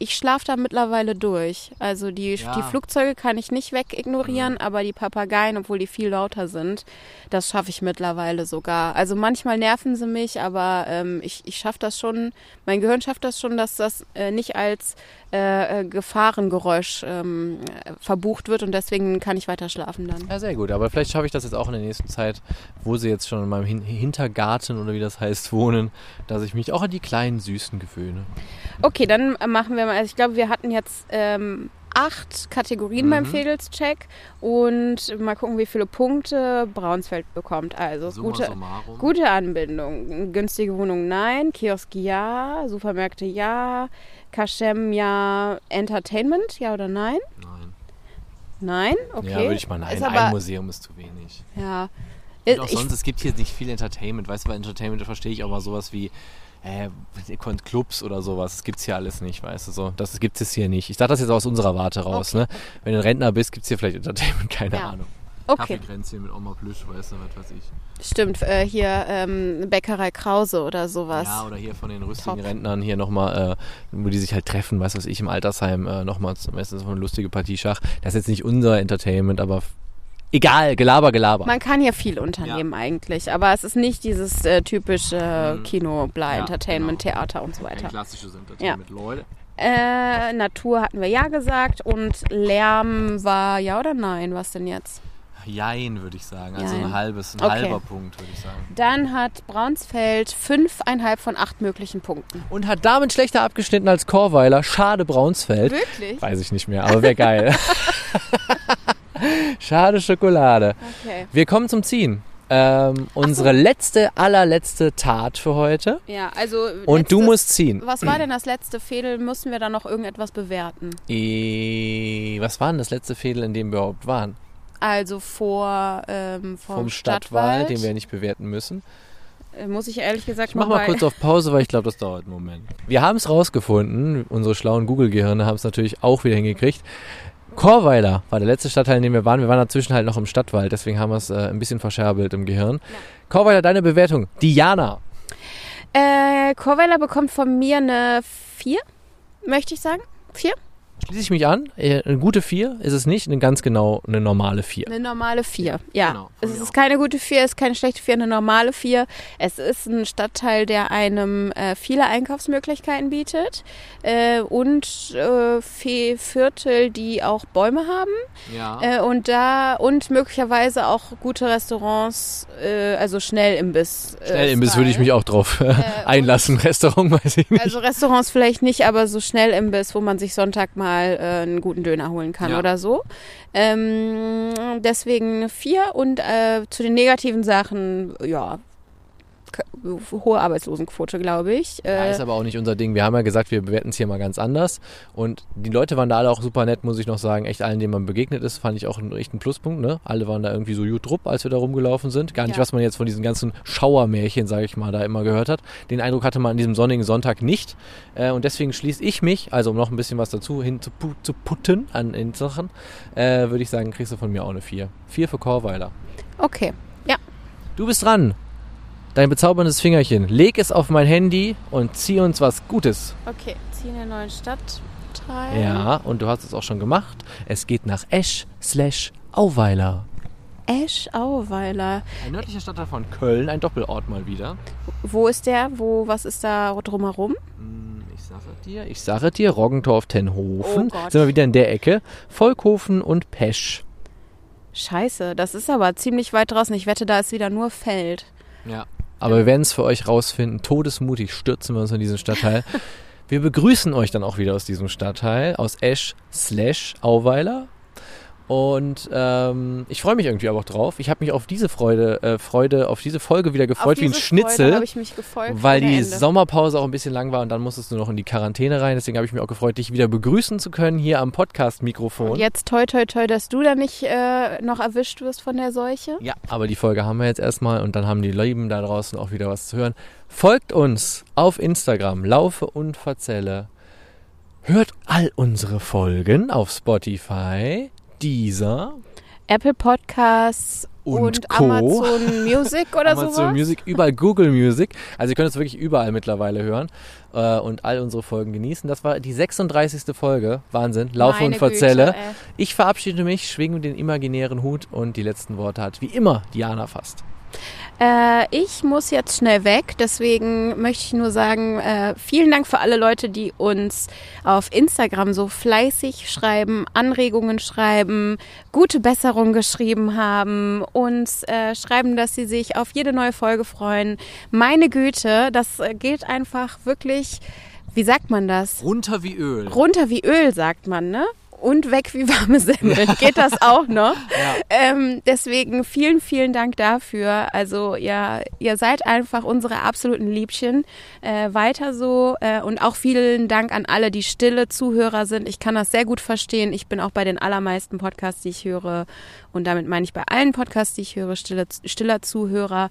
ich schlafe da mittlerweile durch. Also die, Ja. die Flugzeuge kann ich nicht wegignorieren, aber die Papageien, obwohl die viel lauter sind, das schaffe ich mittlerweile sogar. Also manchmal nerven sie mich, aber ähm, ich, ich schaffe das schon, mein Gehirn schafft das schon, dass das äh, nicht als äh, äh, Gefahrengeräusch ähm, äh, verbucht wird und deswegen kann ich weiter schlafen dann. Ja, sehr gut. Aber vielleicht schaffe ich das jetzt auch in der nächsten Zeit, wo sie jetzt schon in meinem Hin Hintergarten oder wie das heißt wohnen, dass ich mich auch an die kleinen Süßen gewöhne. Okay, dann äh, machen wir mal. Also ich glaube, wir hatten jetzt ähm, acht Kategorien Mhm. beim Fädelscheck und mal gucken, wie viele Punkte Braunsfeld bekommt. Also Summa gute, summarum. gute Anbindung. Günstige Wohnung nein, Kiosk ja, Supermärkte ja, Kaschem ja, Entertainment ja oder nein? Nein. Nein? Okay. Ja, würde ich mal nein. Ist Ein aber, Museum ist zu wenig. ja. Und auch Ich, sonst, es gibt hier nicht viel Entertainment. Weißt du, bei Entertainment verstehe ich auch mal sowas wie äh, Clubs oder sowas. Das gibt's hier alles nicht, weißt du so. Das gibt's jetzt hier nicht. Ich sage das jetzt aus unserer Warte raus, Okay. ne? Wenn du ein Rentner bist, gibt's hier vielleicht Entertainment, keine Ja. Ahnung. okay, Kaffeekränzchen mit Oma Plüsch, weißt du, was weiß ich. stimmt. Äh, hier ähm, Bäckerei Krause oder sowas. Ja, oder hier von den rüstigen Top. Rentnern hier nochmal, äh, wo die sich halt treffen, weißt du, was ich, im Altersheim äh, nochmal zum Essen, so eine lustige Partie Schach. Das ist jetzt nicht unser Entertainment, aber egal, Gelaber, Gelaber. Man kann ja viel unternehmen eigentlich, aber es ist nicht dieses äh, typische Mhm. Kino, bla, Ja, Entertainment, genau. Theater und so weiter. klassisches Entertainment, Leute. Äh, Natur hatten wir ja gesagt und Lärm war ja oder nein? Was denn jetzt? Jein, würde ich sagen. Also Jein. ein halbes, ein Okay. halber Punkt, würde ich sagen. Dann hat Braunsfeld fünfeinhalb von acht möglichen Punkten. Und hat damit schlechter abgeschnitten als Chorweiler. Schade Braunsfeld. Wirklich? Weiß ich nicht mehr, aber wäre geil. Schade Schokolade. Okay. Wir kommen zum Ziehen. Ähm, unsere letzte, allerletzte Tat für heute. Ja, also. Und du letztes- musst ziehen. Was war denn das letzte Fädel? Müssen wir da noch irgendetwas bewerten? Eh, Was war denn das letzte Fädel, in dem wir überhaupt waren? Also vor ähm, vom, Vom Stadtwald, Stadtwald, den wir nicht bewerten müssen. Äh, Muss ich ehrlich gesagt Ich mach mal kurz auf Pause, weil ich glaube, das dauert einen Moment. Wir haben es rausgefunden. Unsere schlauen Google-Gehirne haben es natürlich auch wieder hingekriegt. Chorweiler war der letzte Stadtteil, in dem wir waren. Wir waren dazwischen halt noch im Stadtwald, deswegen haben wir es äh, ein bisschen verscherbelt im Gehirn. Chorweiler, deine Bewertung. Diana. Äh, Chorweiler bekommt von mir eine 4, möchte ich sagen. 4? Schließe ich mich an. Äh, Eine gute 4 ist es nicht, eine ganz genau eine normale 4. Eine normale 4. Ja. genau, es ist keine gute 4, es ist keine schlechte 4, eine normale 4. Es ist ein Stadtteil, der einem äh, viele Einkaufsmöglichkeiten bietet äh, und äh, Viertel, die auch Bäume haben. Ja. Äh, und da und möglicherweise auch gute Restaurants, äh, also Schnellimbiss. Schnellimbiss würde ich mich auch drauf einlassen. Restaurant weiß ich nicht. Also Restaurants vielleicht nicht, aber so Schnellimbiss, wo man sich Sonntag mal äh, einen guten Döner holen kann Ja. oder so. Ähm, deswegen vier und äh, zu den negativen Sachen, ja, hohe Arbeitslosenquote, glaube ich. Ja, Äh, ist aber auch nicht unser Ding. Wir haben ja gesagt, wir bewerten es hier mal ganz anders. Und die Leute waren da alle auch super nett, muss ich noch sagen. Echt allen, denen man begegnet ist, fand ich auch einen echten Pluspunkt. Ne? Alle waren da irgendwie so gut drupp, als wir da rumgelaufen sind. Gar nicht, Ja. was man jetzt von diesen ganzen Schauermärchen, sage ich mal, da immer gehört hat. Den Eindruck hatte man an diesem sonnigen Sonntag nicht. Äh, und deswegen schließe ich mich, also um noch ein bisschen was dazu hin zu, pu zu putten an in Sachen, äh, würde ich sagen, kriegst du von mir auch eine 4. 4 für Chorweiler. okay. Du bist dran. Dein bezauberndes Fingerchen. Leg es auf mein Handy und zieh uns was Gutes. Okay, ziehen den neuen Stadtteil. Ja, und du hast es auch schon gemacht. Es geht nach Esch slash Auweiler. Esch Auweiler. Ein nördlicher Stadtteil von Köln, ein Doppelort mal wieder. Wo ist der? Wo, was ist da drumherum? Hm, Ich sage dir, ich sage dir, Roggentorf, Tenhofen. Oh Gott. Sind wir wieder in der Ecke. Volkhofen und Pesch. Scheiße, das ist aber ziemlich weit draußen. Ich wette, da ist wieder nur Feld. Ja. Aber wir werden es für euch rausfinden. Todesmutig stürzen wir uns in diesen Stadtteil. wir begrüßen euch dann auch wieder aus diesem Stadtteil, aus Esch slash Auweiler. Und ähm, ich freue mich irgendwie aber auch drauf. Ich habe mich auf diese Freude, äh, Freude, auf diese Folge wieder gefreut wie ein Schnitzel. Ich mich gefolgt. Weil die Ende. Sommerpause auch ein bisschen lang war und dann musstest du noch in die Quarantäne rein. Deswegen habe ich mich auch gefreut, dich wieder begrüßen zu können hier am Podcast-Mikrofon. Jetzt toi toi toi, dass du da nicht äh, noch erwischt wirst von der Seuche. Ja, aber die Folge haben wir jetzt erstmal und dann haben die Lieben da draußen auch wieder was zu hören. Folgt uns auf Instagram, Laufe und Verzelle. Hört all unsere Folgen auf Spotify, Deezer, Apple Podcasts Und und. Amazon Music oder Amazon sowas. Music, überall Google Music. Also ihr könnt es wirklich überall mittlerweile hören äh, und all unsere Folgen genießen. Das war die 36. Folge. Wahnsinn. Laufe Meine und Verzelle. Güte. Ich verabschiede mich, schwinge den imaginären Hut und die letzten Worte hat wie immer Diana fast. Äh, ich muss jetzt schnell weg, deswegen möchte ich nur sagen, äh, vielen Dank für alle Leute, die uns auf Instagram so fleißig schreiben, Anregungen schreiben, gute Besserung geschrieben haben, uns äh, schreiben, dass sie sich auf jede neue Folge freuen. Meine Güte, das geht einfach wirklich, wie sagt man das? Runter wie Öl. Runter wie Öl, sagt man, ne? Und weg wie warme Semmeln. Geht das auch noch? Ja. Ähm, deswegen vielen, vielen Dank dafür. Also ja, ihr seid einfach unsere absoluten Liebchen. Äh, weiter so äh, und auch vielen Dank an alle, die stille Zuhörer sind. Ich kann das sehr gut verstehen. Ich bin auch bei den allermeisten Podcasts, die ich höre und damit meine ich bei allen Podcasts, die ich höre, stille, stiller Zuhörer.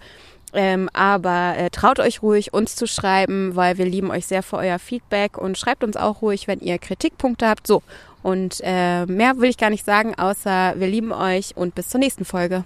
Ähm, aber äh, traut euch ruhig, uns zu schreiben, weil wir lieben euch sehr für euer Feedback und schreibt uns auch ruhig, wenn ihr Kritikpunkte habt. So, und äh, mehr will ich gar nicht sagen, außer wir lieben euch und bis zur nächsten Folge.